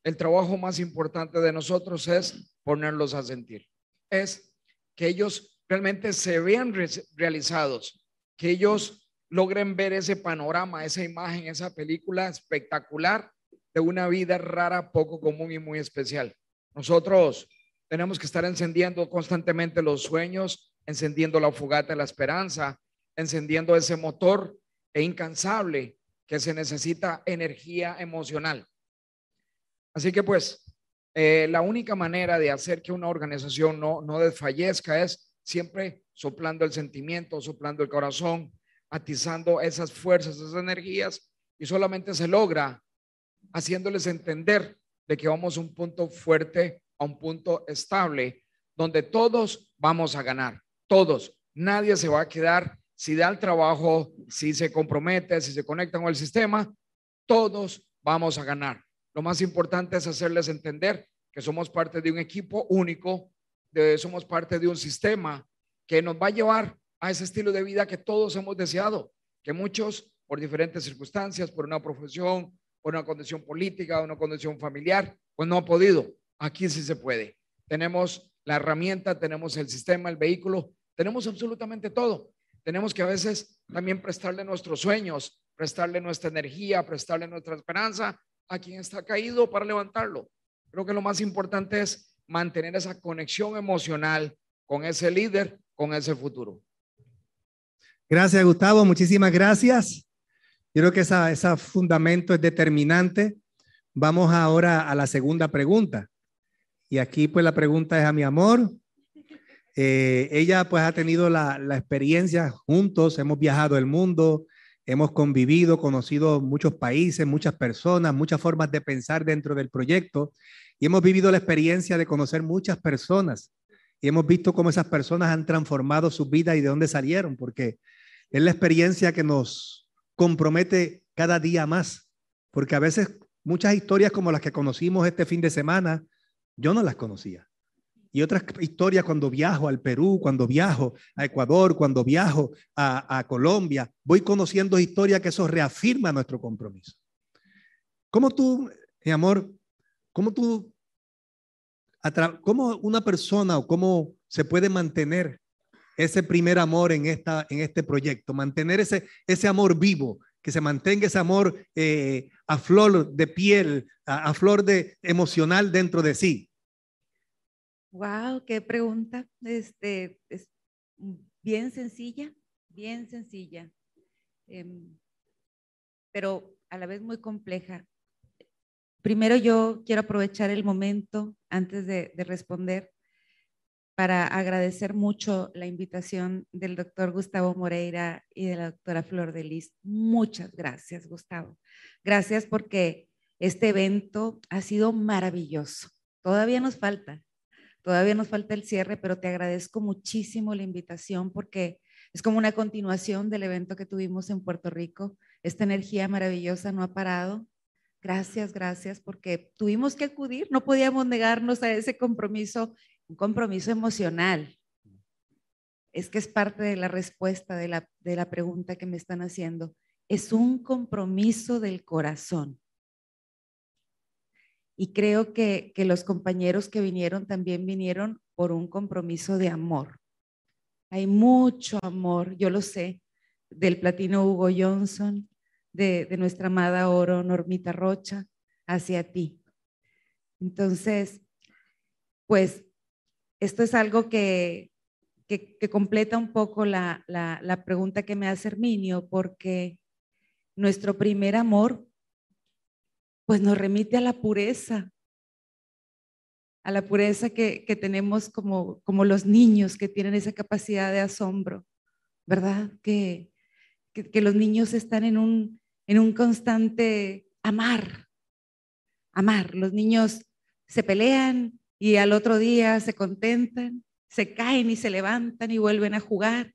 El trabajo más importante de nosotros es ponerlos a sentir. es que ellos realmente se vean realizados, que ellos logren ver ese panorama, esa imagen, esa película espectacular de una vida rara, poco común y muy especial. Nosotros tenemos que estar encendiendo constantemente los sueños, encendiendo la fogata de la esperanza, encendiendo ese motor e incansable que se necesita energía emocional. Así que pues, eh, la única manera de hacer que una organización no, no desfallezca es siempre soplando el sentimiento, soplando el corazón, atizando esas fuerzas, esas energías, y solamente se logra haciéndoles entender de que vamos a un punto fuerte, a un punto estable, donde todos vamos a ganar, todos. Nadie se va a quedar si da el trabajo, si se compromete, si se conecta con el sistema, todos vamos a ganar. Lo más importante es hacerles entender que somos parte de un equipo único, de, somos parte de un sistema que nos va a llevar a ese estilo de vida que todos hemos deseado, que muchos por diferentes circunstancias, por una profesión, por una condición política, una condición familiar, pues no ha podido. Aquí sí se puede. Tenemos la herramienta, tenemos el sistema, el vehículo, tenemos absolutamente todo tenemos que a veces también prestarle nuestros sueños, prestarle nuestra energía, prestarle nuestra esperanza a quien está caído para levantarlo. Creo que lo más importante es mantener esa conexión emocional con ese líder, con ese futuro. Gracias, Gustavo. Muchísimas gracias. Yo creo que ese fundamento es determinante. Vamos ahora a la segunda pregunta. Y aquí pues la pregunta es a mi amor. Eh, ella pues ha tenido la, la, experiencia juntos, hemos viajado el mundo, hemos convivido, conocido muchos países, muchas personas, muchas formas de pensar dentro del proyecto y hemos vivido la experiencia de conocer muchas personas y hemos visto cómo esas personas han transformado su vida y de dónde salieron, porque es la experiencia que nos compromete cada día más, porque a veces muchas historias como las que conocimos este fin de semana, yo no las conocía y otras historias cuando viajo al Perú, cuando viajo a Ecuador, cuando viajo a, Colombia, voy conociendo historias que eso reafirma nuestro compromiso. ¿Cómo tú, mi amor, cómo tú, cómo una persona o cómo se puede mantener ese primer amor en, esta, en este proyecto, mantener ese, ese amor vivo, que se mantenga ese amor eh, a flor de piel, a, a flor de emocional dentro de sí? Wow, qué pregunta. Este, es bien sencilla, bien sencilla, em, pero a la vez muy compleja. Primero yo quiero aprovechar el momento antes de, de responder para agradecer mucho la invitación del doctor Gustavo Moreira y de la doctora Flor de Lis. Muchas gracias, Gustavo. Gracias porque este evento ha sido maravilloso. Todavía nos falta, Todavía nos falta el cierre, pero te agradezco muchísimo la invitación porque es como una continuación del evento que tuvimos en Puerto Rico. Esta energía maravillosa no ha parado. Gracias, gracias, porque tuvimos que acudir, no podíamos negarnos a ese compromiso, un compromiso emocional. Es que es parte de la respuesta de la, de la pregunta que me están haciendo. Es un compromiso del corazón. Y creo que, los compañeros que vinieron también vinieron por un compromiso de amor. Hay mucho amor, yo lo sé, del platino Hugo Johnson, de, nuestra amada oro Normita Rocha, hacia ti. Entonces, pues esto es algo que, que, completa un poco la, la, la, pregunta que me hace Herminio, porque nuestro primer amor pues nos remite a la pureza, a la pureza que, tenemos como, como los niños que tienen esa capacidad de asombro, ¿verdad? Que, que, los niños están en un, en un constante amar, amar. Los niños se pelean y al otro día se contentan, se caen y se levantan y vuelven a jugar.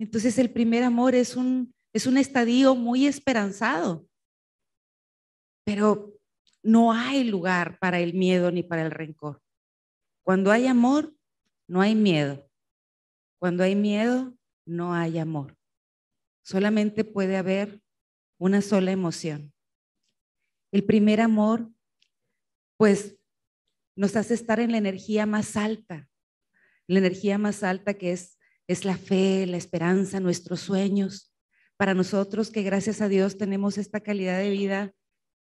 Entonces el primer amor es un, es un estadio muy esperanzado pero no hay lugar para el miedo ni para el rencor. Cuando hay amor, no hay miedo. Cuando hay miedo, no hay amor. Solamente puede haber una sola emoción. El primer amor, pues, nos hace estar en la energía más alta, la energía más alta que es, es la fe, la esperanza, nuestros sueños. Para nosotros que gracias a Dios tenemos esta calidad de vida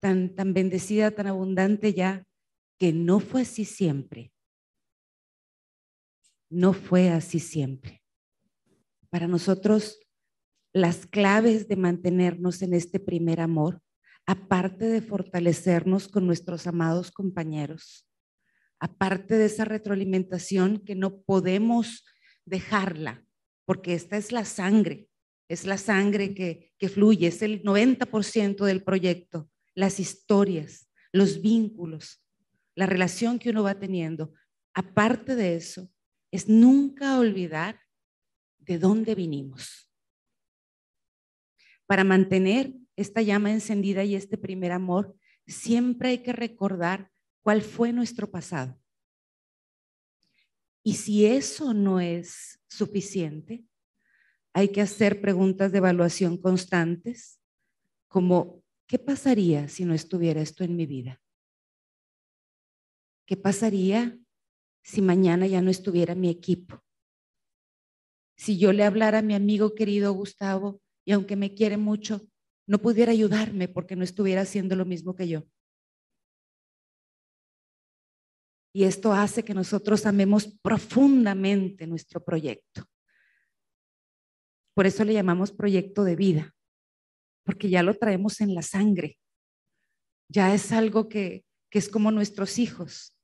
tan, tan bendecida, tan abundante ya, que no fue así siempre. No fue así siempre. Para nosotros, las claves de mantenernos en este primer amor, aparte de fortalecernos con nuestros amados compañeros, aparte de esa retroalimentación que no podemos dejarla, porque esta es la sangre, es la sangre que, que fluye, es el 90% del proyecto, las historias, los vínculos, la relación que uno va teniendo. Aparte de eso, es nunca olvidar de dónde vinimos. Para mantener esta llama encendida y este primer amor, siempre hay que recordar cuál fue nuestro pasado. Y si eso no es suficiente, hay que hacer preguntas de evaluación constantes, como, ¿qué pasaría si no estuviera esto en mi vida? ¿Qué pasaría si mañana ya no estuviera mi equipo? Si yo le hablara a mi amigo querido Gustavo y aunque me quiere mucho, no pudiera ayudarme porque no estuviera haciendo lo mismo que yo. Y esto hace que nosotros amemos profundamente nuestro proyecto. Por eso le llamamos proyecto de vida, porque ya lo traemos en la sangre. Ya es algo que, que es como nuestros hijos.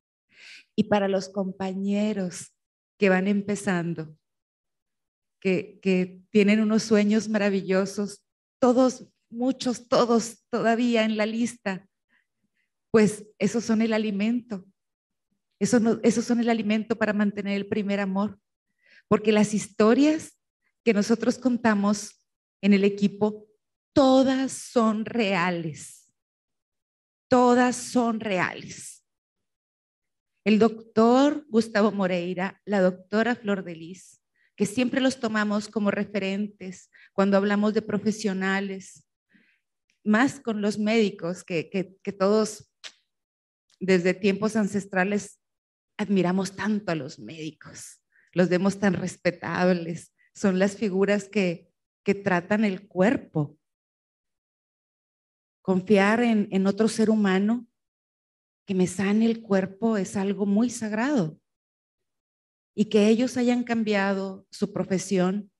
Y para los compañeros que van empezando, que, que tienen unos sueños maravillosos, todos, muchos, todos todavía en la lista, pues esos son el alimento eso esos son el alimento para mantener el primer amor. Porque las historias que nosotros contamos en el equipo, todas son reales. Todas son reales. El doctor Gustavo Moreira, la doctora Flor de Lis, que siempre los tomamos como referentes cuando hablamos de profesionales, más con los médicos, que, que todos desde tiempos ancestrales admiramos tanto a los médicos, los vemos tan respetables, son las figuras que, que tratan el cuerpo. Confiar en, otro ser humano que me sane el cuerpo es algo muy sagrado. Y que ellos hayan cambiado su profesión,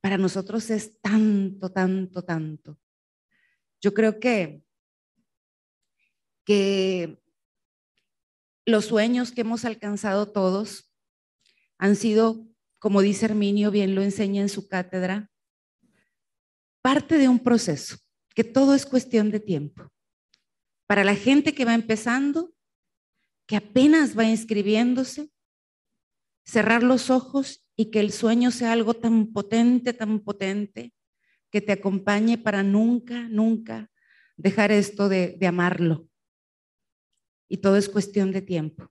para nosotros es tanto, tanto, tanto. Yo creo que, que los sueños que hemos alcanzado todos han sido, como dice Herminio, bien lo enseña en su cátedra, parte de un proceso, que todo es cuestión de tiempo. Para la gente que va empezando, que apenas va inscribiéndose, cerrar los ojos y que el sueño sea algo tan potente, tan potente, que te acompañe para nunca, nunca dejar esto de, de amarlo, y todo es cuestión de tiempo.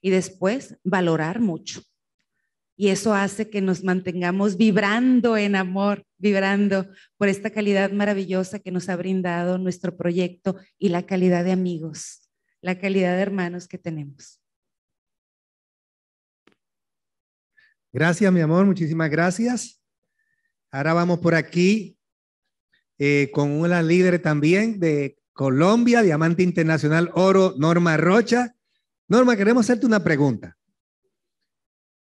Y después valorar mucho. Y eso hace que nos mantengamos vibrando en amor, vibrando por esta calidad maravillosa que nos ha brindado nuestro proyecto y la calidad de amigos, la calidad de hermanos que tenemos. Gracias, mi amor, muchísimas gracias. Ahora vamos por aquí eh, con una líder también de Colombia, Diamante Internacional Oro, Norma Rocha. Norma, queremos hacerte una pregunta.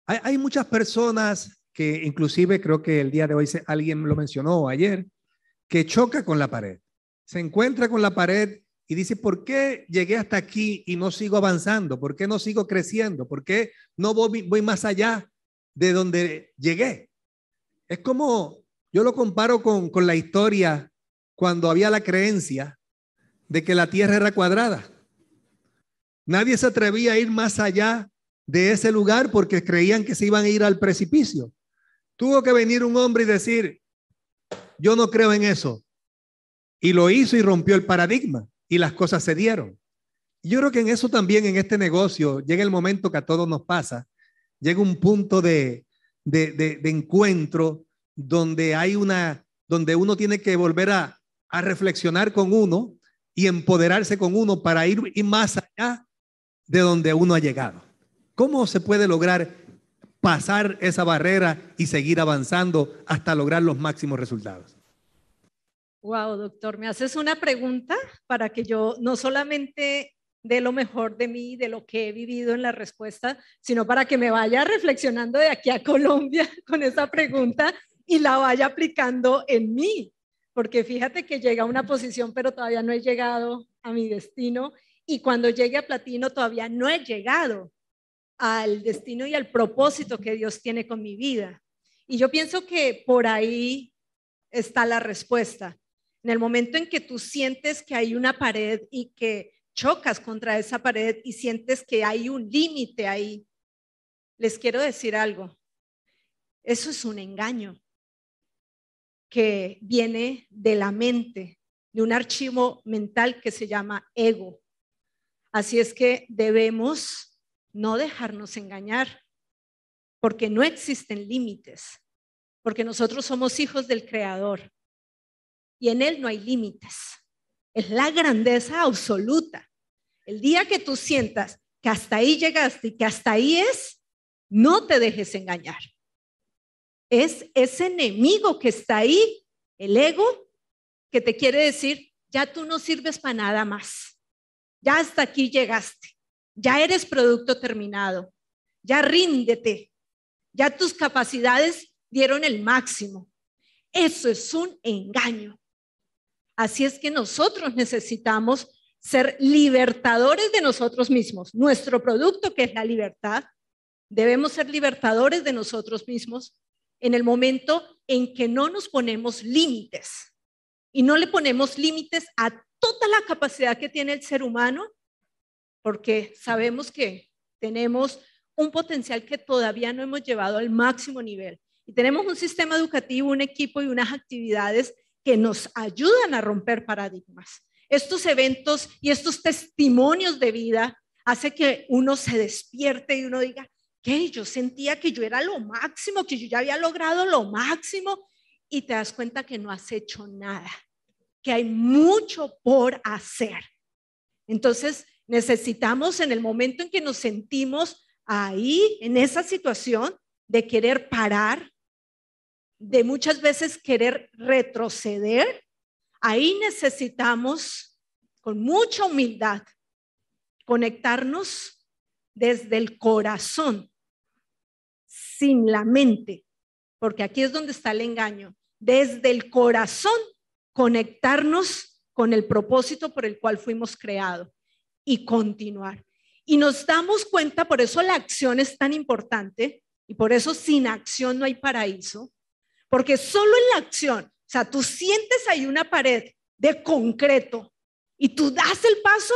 Hay, muchas personas que inclusive creo que el día de hoy alguien lo mencionó ayer, que choca con la pared. Se encuentra con la pared y dice, ¿por qué llegué hasta aquí y no sigo avanzando? ¿Por qué no sigo creciendo? ¿Por qué no voy, más allá de donde llegué? Es como, yo lo comparo con la historia cuando había la creencia de que la tierra era cuadrada. Nadie se atrevía a ir más allá de ese lugar porque creían que se iban a ir al precipicio. Tuvo que venir un hombre y decir, yo no creo en eso. Y lo hizo y rompió el paradigma y las cosas se dieron. Yo creo que en eso también, en este negocio, llega el momento que a todos nos pasa, llega un punto de, de, de, encuentro donde hay una, donde uno tiene que volver a, a reflexionar con uno y empoderarse con uno para ir, más allá de donde uno ha llegado. ¿Cómo se puede lograr pasar esa barrera y seguir avanzando hasta lograr los máximos resultados. Wow, doctor, me haces una pregunta para que yo no solamente dé lo mejor de mí, de lo que he vivido en la respuesta, sino para que me vaya reflexionando de aquí a Colombia con esa pregunta y la vaya aplicando en mí. Porque fíjate que llega a una posición, pero todavía no he llegado a mi destino. Y cuando llegue a platino, todavía no he llegado al destino y al propósito que Dios tiene con mi vida. Y yo pienso que por ahí está la respuesta. En el momento en que tú sientes que hay una pared y que chocas contra esa pared y sientes que hay un límite ahí, les quiero decir algo. Eso es un engaño que viene de la mente, de un archivo mental que se llama ego. Así es que debemos no dejarnos engañar, porque no existen límites, porque nosotros somos hijos del Creador y en Él no hay límites. Es la grandeza absoluta. El día que tú sientas que hasta ahí llegaste y que hasta ahí es, no te dejes engañar. Es ese enemigo que está ahí, el ego, que te quiere decir, ya tú no sirves para nada más. Ya hasta aquí llegaste. Ya eres producto terminado. Ya ríndete. Ya tus capacidades dieron el máximo. Eso es un engaño. Así es que nosotros necesitamos ser libertadores de nosotros mismos. Nuestro producto, que es la libertad, debemos ser libertadores de nosotros mismos en el momento en que no nos ponemos límites y no le ponemos límites a toda la capacidad que tiene el ser humano, porque sabemos que tenemos un potencial que todavía no hemos llevado al máximo nivel. Y tenemos un sistema educativo, un equipo y unas actividades que nos ayudan a romper paradigmas. Estos eventos y estos testimonios de vida hace que uno se despierte y uno diga, ¿qué? Yo sentía que yo era lo máximo, que yo ya había logrado lo máximo y te das cuenta que no has hecho nada, que hay mucho por hacer. Entonces, necesitamos en el momento en que nos sentimos ahí, en esa situación de querer parar, de muchas veces querer retroceder, ahí necesitamos con mucha humildad conectarnos desde el corazón, sin la mente, porque aquí es donde está el engaño, desde el corazón conectarnos con el propósito por el cual fuimos creados y continuar. Y nos damos cuenta, por eso la acción es tan importante y por eso sin acción no hay paraíso, porque solo en la acción, o sea, tú sientes ahí una pared de concreto y tú das el paso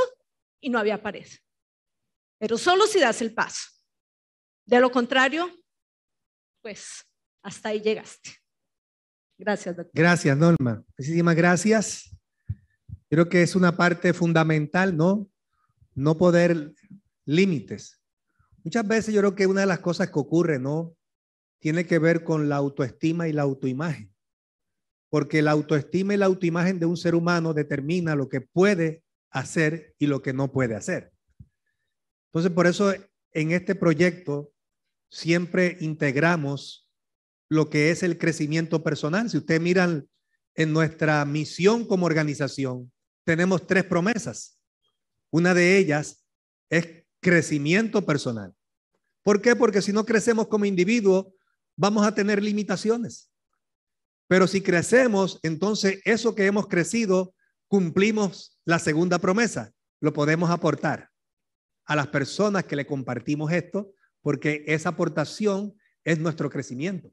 y no había pared. Pero solo si das el paso. De lo contrario, pues hasta ahí llegaste. Gracias, doctor. Gracias, Norma. Muchísimas gracias. Creo que es una parte fundamental, ¿no? No poder límites. Muchas veces yo creo que una de las cosas que ocurre, ¿no? tiene que ver con la autoestima y la autoimagen. Porque la autoestima y la autoimagen de un ser humano determina lo que puede hacer y lo que no puede hacer. Entonces, por eso en este proyecto siempre integramos lo que es el crecimiento personal. Si ustedes miran en nuestra misión como organización, tenemos tres promesas. Una de ellas es crecimiento personal. ¿Por qué? Porque si no crecemos como individuo, vamos a tener limitaciones. Pero si crecemos, entonces eso que hemos crecido, cumplimos la segunda promesa, lo podemos aportar a las personas que le compartimos esto, porque esa aportación es nuestro crecimiento.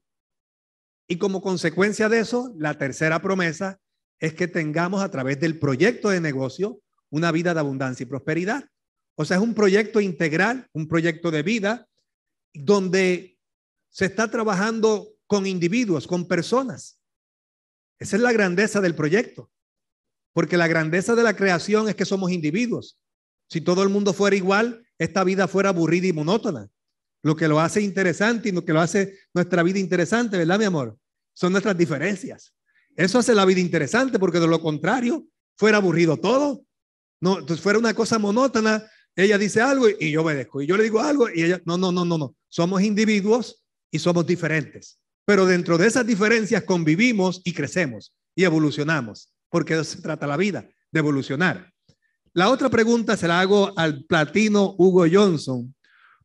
Y como consecuencia de eso, la tercera promesa es que tengamos a través del proyecto de negocio una vida de abundancia y prosperidad. O sea, es un proyecto integral, un proyecto de vida donde se está trabajando con individuos, con personas. Esa es la grandeza del proyecto. Porque la grandeza de la creación es que somos individuos. Si todo el mundo fuera igual, esta vida fuera aburrida y monótona. Lo que lo hace interesante y lo que lo hace nuestra vida interesante, ¿verdad, mi amor? Son nuestras diferencias. Eso hace la vida interesante porque de lo contrario fuera aburrido todo. No, entonces fuera una cosa monótona, ella dice algo y yo obedezco. Y yo le digo algo y ella, no, no, no, no, no. Somos individuos y somos diferentes. Pero dentro de esas diferencias convivimos y crecemos y evolucionamos, porque eso se trata la vida, de evolucionar. La otra pregunta se la hago al platino Hugo Johnson.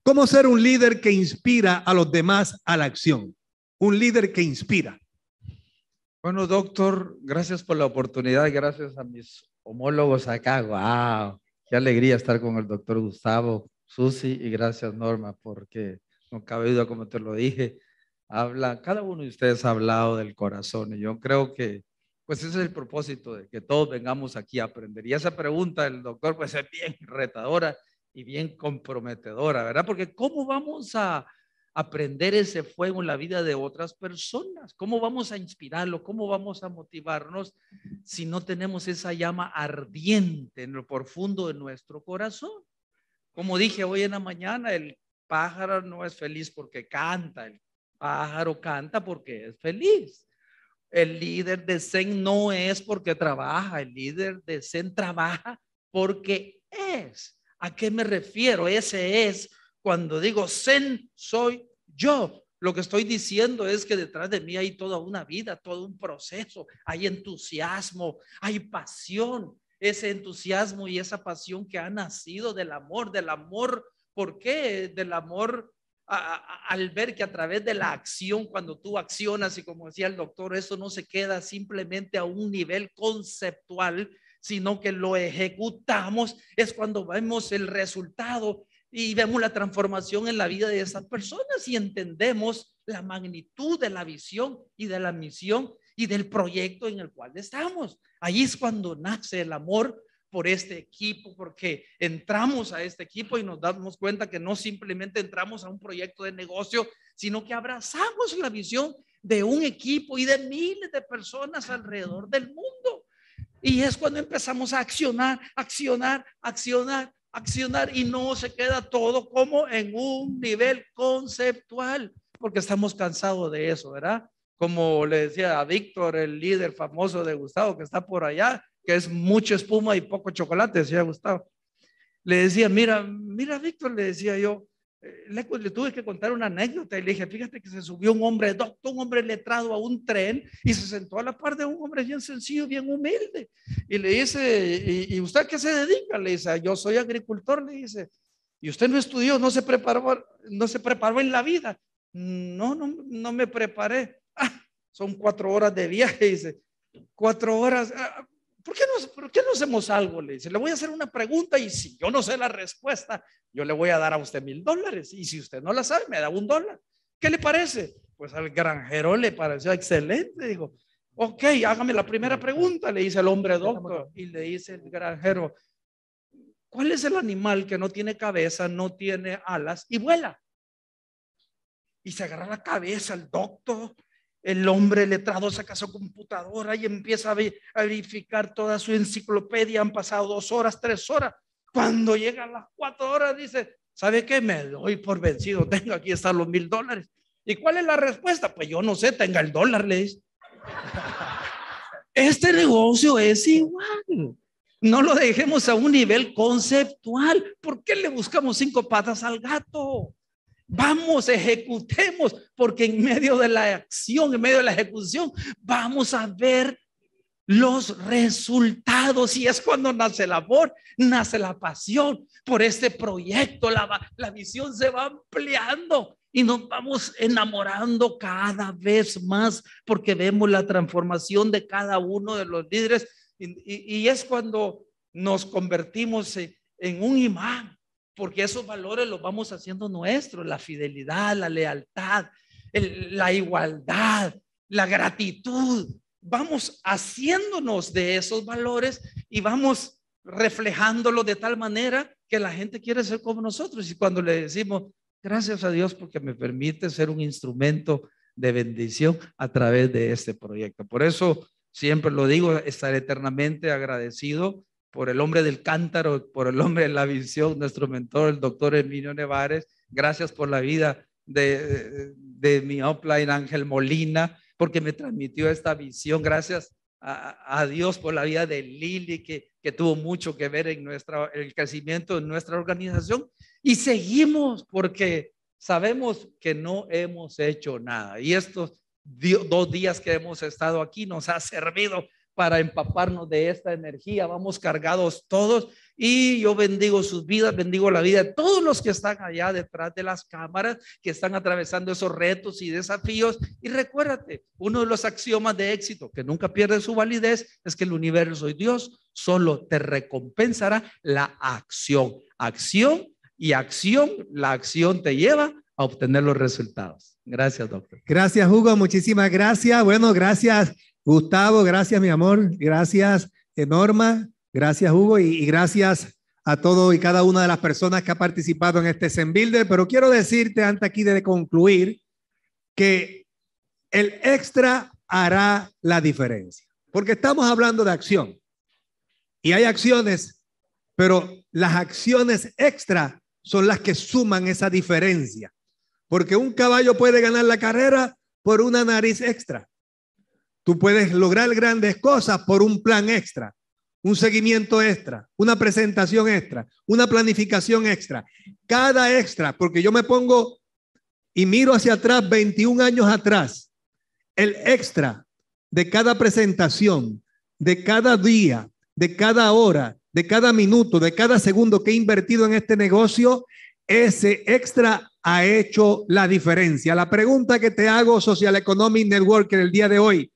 ¿Cómo ser un líder que inspira a los demás a la acción? Un líder que inspira. Bueno, doctor, gracias por la oportunidad, gracias a mis homólogos acá. ¡Wow! Qué alegría estar con el doctor Gustavo, Susi, y gracias Norma, porque no cabe duda, como te lo dije, habla, cada uno de ustedes ha hablado del corazón, y yo creo que, pues ese es el propósito de que todos vengamos aquí a aprender. Y esa pregunta del doctor, pues es bien retadora y bien comprometedora, ¿verdad? Porque ¿cómo vamos a aprender ese fuego en la vida de otras personas? ¿Cómo vamos a inspirarlo? ¿Cómo vamos a motivarnos si no tenemos esa llama ardiente en lo profundo de nuestro corazón? Como dije hoy en la mañana, el pájaro no es feliz porque canta, el pájaro canta porque es feliz. El líder de Zen no es porque trabaja, el líder de Zen trabaja porque es. ¿A qué me refiero? Ese es cuando digo Zen soy yo. Lo que estoy diciendo es que detrás de mí hay toda una vida, todo un proceso, hay entusiasmo, hay pasión, ese entusiasmo y esa pasión que ha nacido del amor, del amor, ¿por qué? Del amor al ver que a través de la acción, cuando tú accionas, y como decía el doctor, eso no se queda simplemente a un nivel conceptual, sino que lo ejecutamos, es cuando vemos el resultado y vemos la transformación en la vida de esas personas y entendemos la magnitud de la visión y de la misión y del proyecto en el cual estamos. Ahí es cuando nace el amor por este equipo, porque entramos a este equipo y nos damos cuenta que no simplemente entramos a un proyecto de negocio, sino que abrazamos la visión de un equipo y de miles de personas alrededor del mundo. Y es cuando empezamos a accionar, accionar, accionar accionar y no se queda todo como en un nivel conceptual, porque estamos cansados de eso, ¿verdad? Como le decía a Víctor, el líder famoso de Gustavo, que está por allá, que es mucha espuma y poco chocolate, decía Gustavo. Le decía, mira, mira, Víctor, le decía yo, le, le, tuve que contar una anécdota y le dije, fíjate que se subió un hombre doctor, un hombre letrado a un tren y se sentó a la par de un hombre bien sencillo, bien humilde. Y le dice, ¿y, usted qué se dedica? Le dice, yo soy agricultor, le dice. ¿Y usted no estudió, no se preparó, no se preparó en la vida? No, no, no me preparé. Ah, son cuatro horas de viaje, dice. Cuatro horas. Ah, ¿por qué, no, ¿por qué no hacemos algo? Le dice, le voy a hacer una pregunta y si yo no sé la respuesta, yo le voy a dar a usted mil dólares. Y si usted no la sabe, me da un dólar. ¿Qué le parece? Pues al granjero le pareció excelente. Dijo, ok, hágame la primera pregunta, le dice el hombre doctor. Y le dice el granjero, ¿cuál es el animal que no tiene cabeza, no tiene alas y vuela? Y se agarra la cabeza el doctor el hombre letrado saca su computadora y empieza a, verificar toda su enciclopedia. Han pasado dos horas, tres horas. Cuando llegan las cuatro horas, dice, ¿sabe qué? Me doy por vencido. Tengo aquí están los mil dólares. ¿Y cuál es la respuesta? Pues yo no sé, tenga el dólar, le dice. Este negocio es igual. No lo dejemos a un nivel conceptual. ¿Por qué le buscamos cinco patas al gato? Vamos, ejecutemos, porque en medio de la acción, en medio de la ejecución, vamos a ver los resultados. Y es cuando nace el amor, nace la pasión. Por este proyecto, la, la visión se va ampliando y nos vamos enamorando cada vez más porque vemos la transformación de cada uno de los líderes. Y, y, es cuando nos convertimos en un imán porque esos valores los vamos haciendo nuestros, la fidelidad, la lealtad, la igualdad, la gratitud. Vamos haciéndonos de esos valores y vamos reflejándolo de tal manera que la gente quiere ser como nosotros. Y cuando le decimos, gracias a Dios porque me permite ser un instrumento de bendición a través de este proyecto. Por eso siempre lo digo, estar eternamente agradecido por el hombre del cántaro, por el hombre de la visión, nuestro mentor, el doctor Emilio Nevares. Gracias por la vida de, de mi offline Ángel Molina, porque me transmitió esta visión. Gracias a, Dios por la vida de Lili, que, que tuvo mucho que ver en nuestra, el crecimiento de nuestra organización. Y seguimos porque sabemos que no hemos hecho nada. Y estos dos días que hemos estado aquí nos ha servido para empaparnos de esta energía. Vamos cargados todos y yo bendigo sus vidas, bendigo la vida de todos los que están allá detrás de las cámaras, que están atravesando esos retos y desafíos. Y recuérdate, uno de los axiomas de éxito que nunca pierde su validez es que el universo y Dios solo te recompensará la acción. Acción y acción, la acción te lleva a obtener los resultados. Gracias, doctor. Gracias, Hugo. Muchísimas gracias. Bueno, gracias, Gustavo. Gracias, mi amor. Gracias, Norma. Gracias, Hugo. Y, gracias a todo y cada una de las personas que ha participado en este Zen Builder. Pero quiero decirte antes aquí de concluir que el extra hará la diferencia. Porque estamos hablando de acción. Y hay acciones, pero las acciones extra son las que suman esa diferencia. Porque un caballo puede ganar la carrera por una nariz extra. Tú puedes lograr grandes cosas por un plan extra, un seguimiento extra, una presentación extra, una planificación extra. Cada extra, porque yo me pongo y miro hacia atrás, 21 años atrás, el extra de cada presentación, de cada día, de cada hora, de cada minuto, de cada segundo que he invertido en este negocio, ese extra ha hecho la diferencia. La pregunta que te hago, Social Economic Network, el día de hoy,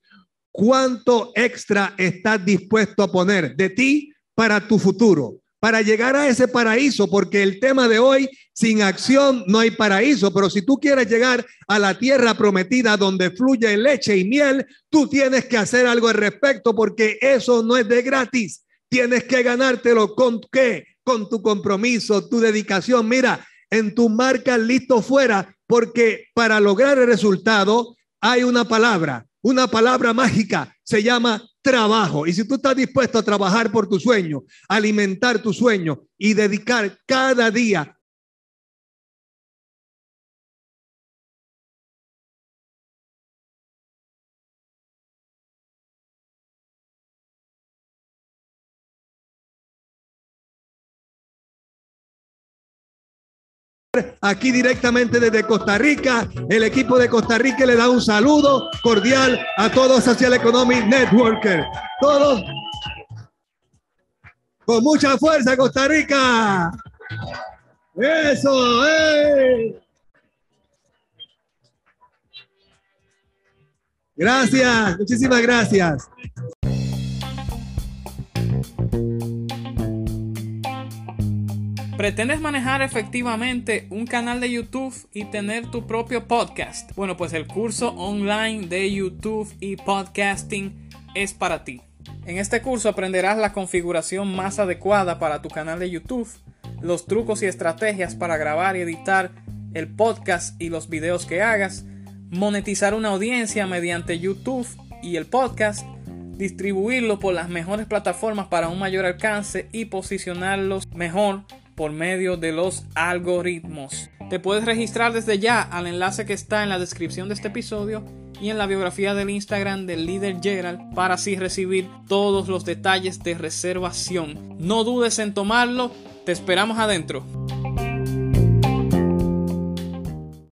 ¿cuánto extra estás dispuesto a poner de ti para tu futuro? Para llegar a ese paraíso, porque el tema de hoy, sin acción no hay paraíso, pero si tú quieres llegar a la tierra prometida donde fluye leche y miel, tú tienes que hacer algo al respecto, porque eso no es de gratis. Tienes que ganártelo con qué? Con tu compromiso, tu dedicación. Mira, en tu marca listo fuera, porque para lograr el resultado hay una palabra, una palabra mágica, se llama trabajo. Y si tú estás dispuesto a trabajar por tu sueño, alimentar tu sueño y dedicar cada día aquí directamente desde Costa Rica. El equipo de Costa Rica le da un saludo cordial a todos Social Economic Networker. Todos con mucha fuerza, Costa Rica. Eso, eh. Gracias, muchísimas gracias. ¿Pretendes manejar efectivamente un canal de YouTube y tener tu propio podcast? Bueno, pues el curso online de YouTube y podcasting es para ti. En este curso aprenderás la configuración más adecuada para tu canal de YouTube, los trucos y estrategias para grabar y editar el podcast y los videos que hagas, monetizar una audiencia mediante YouTube y el podcast, distribuirlo por las mejores plataformas para un mayor alcance y posicionarlos mejor por medio de los algoritmos. Te puedes registrar desde ya al enlace que está en la descripción de este episodio y en la biografía del Instagram del líder Gerald para así recibir todos los detalles de reservación. No dudes en tomarlo, te esperamos adentro.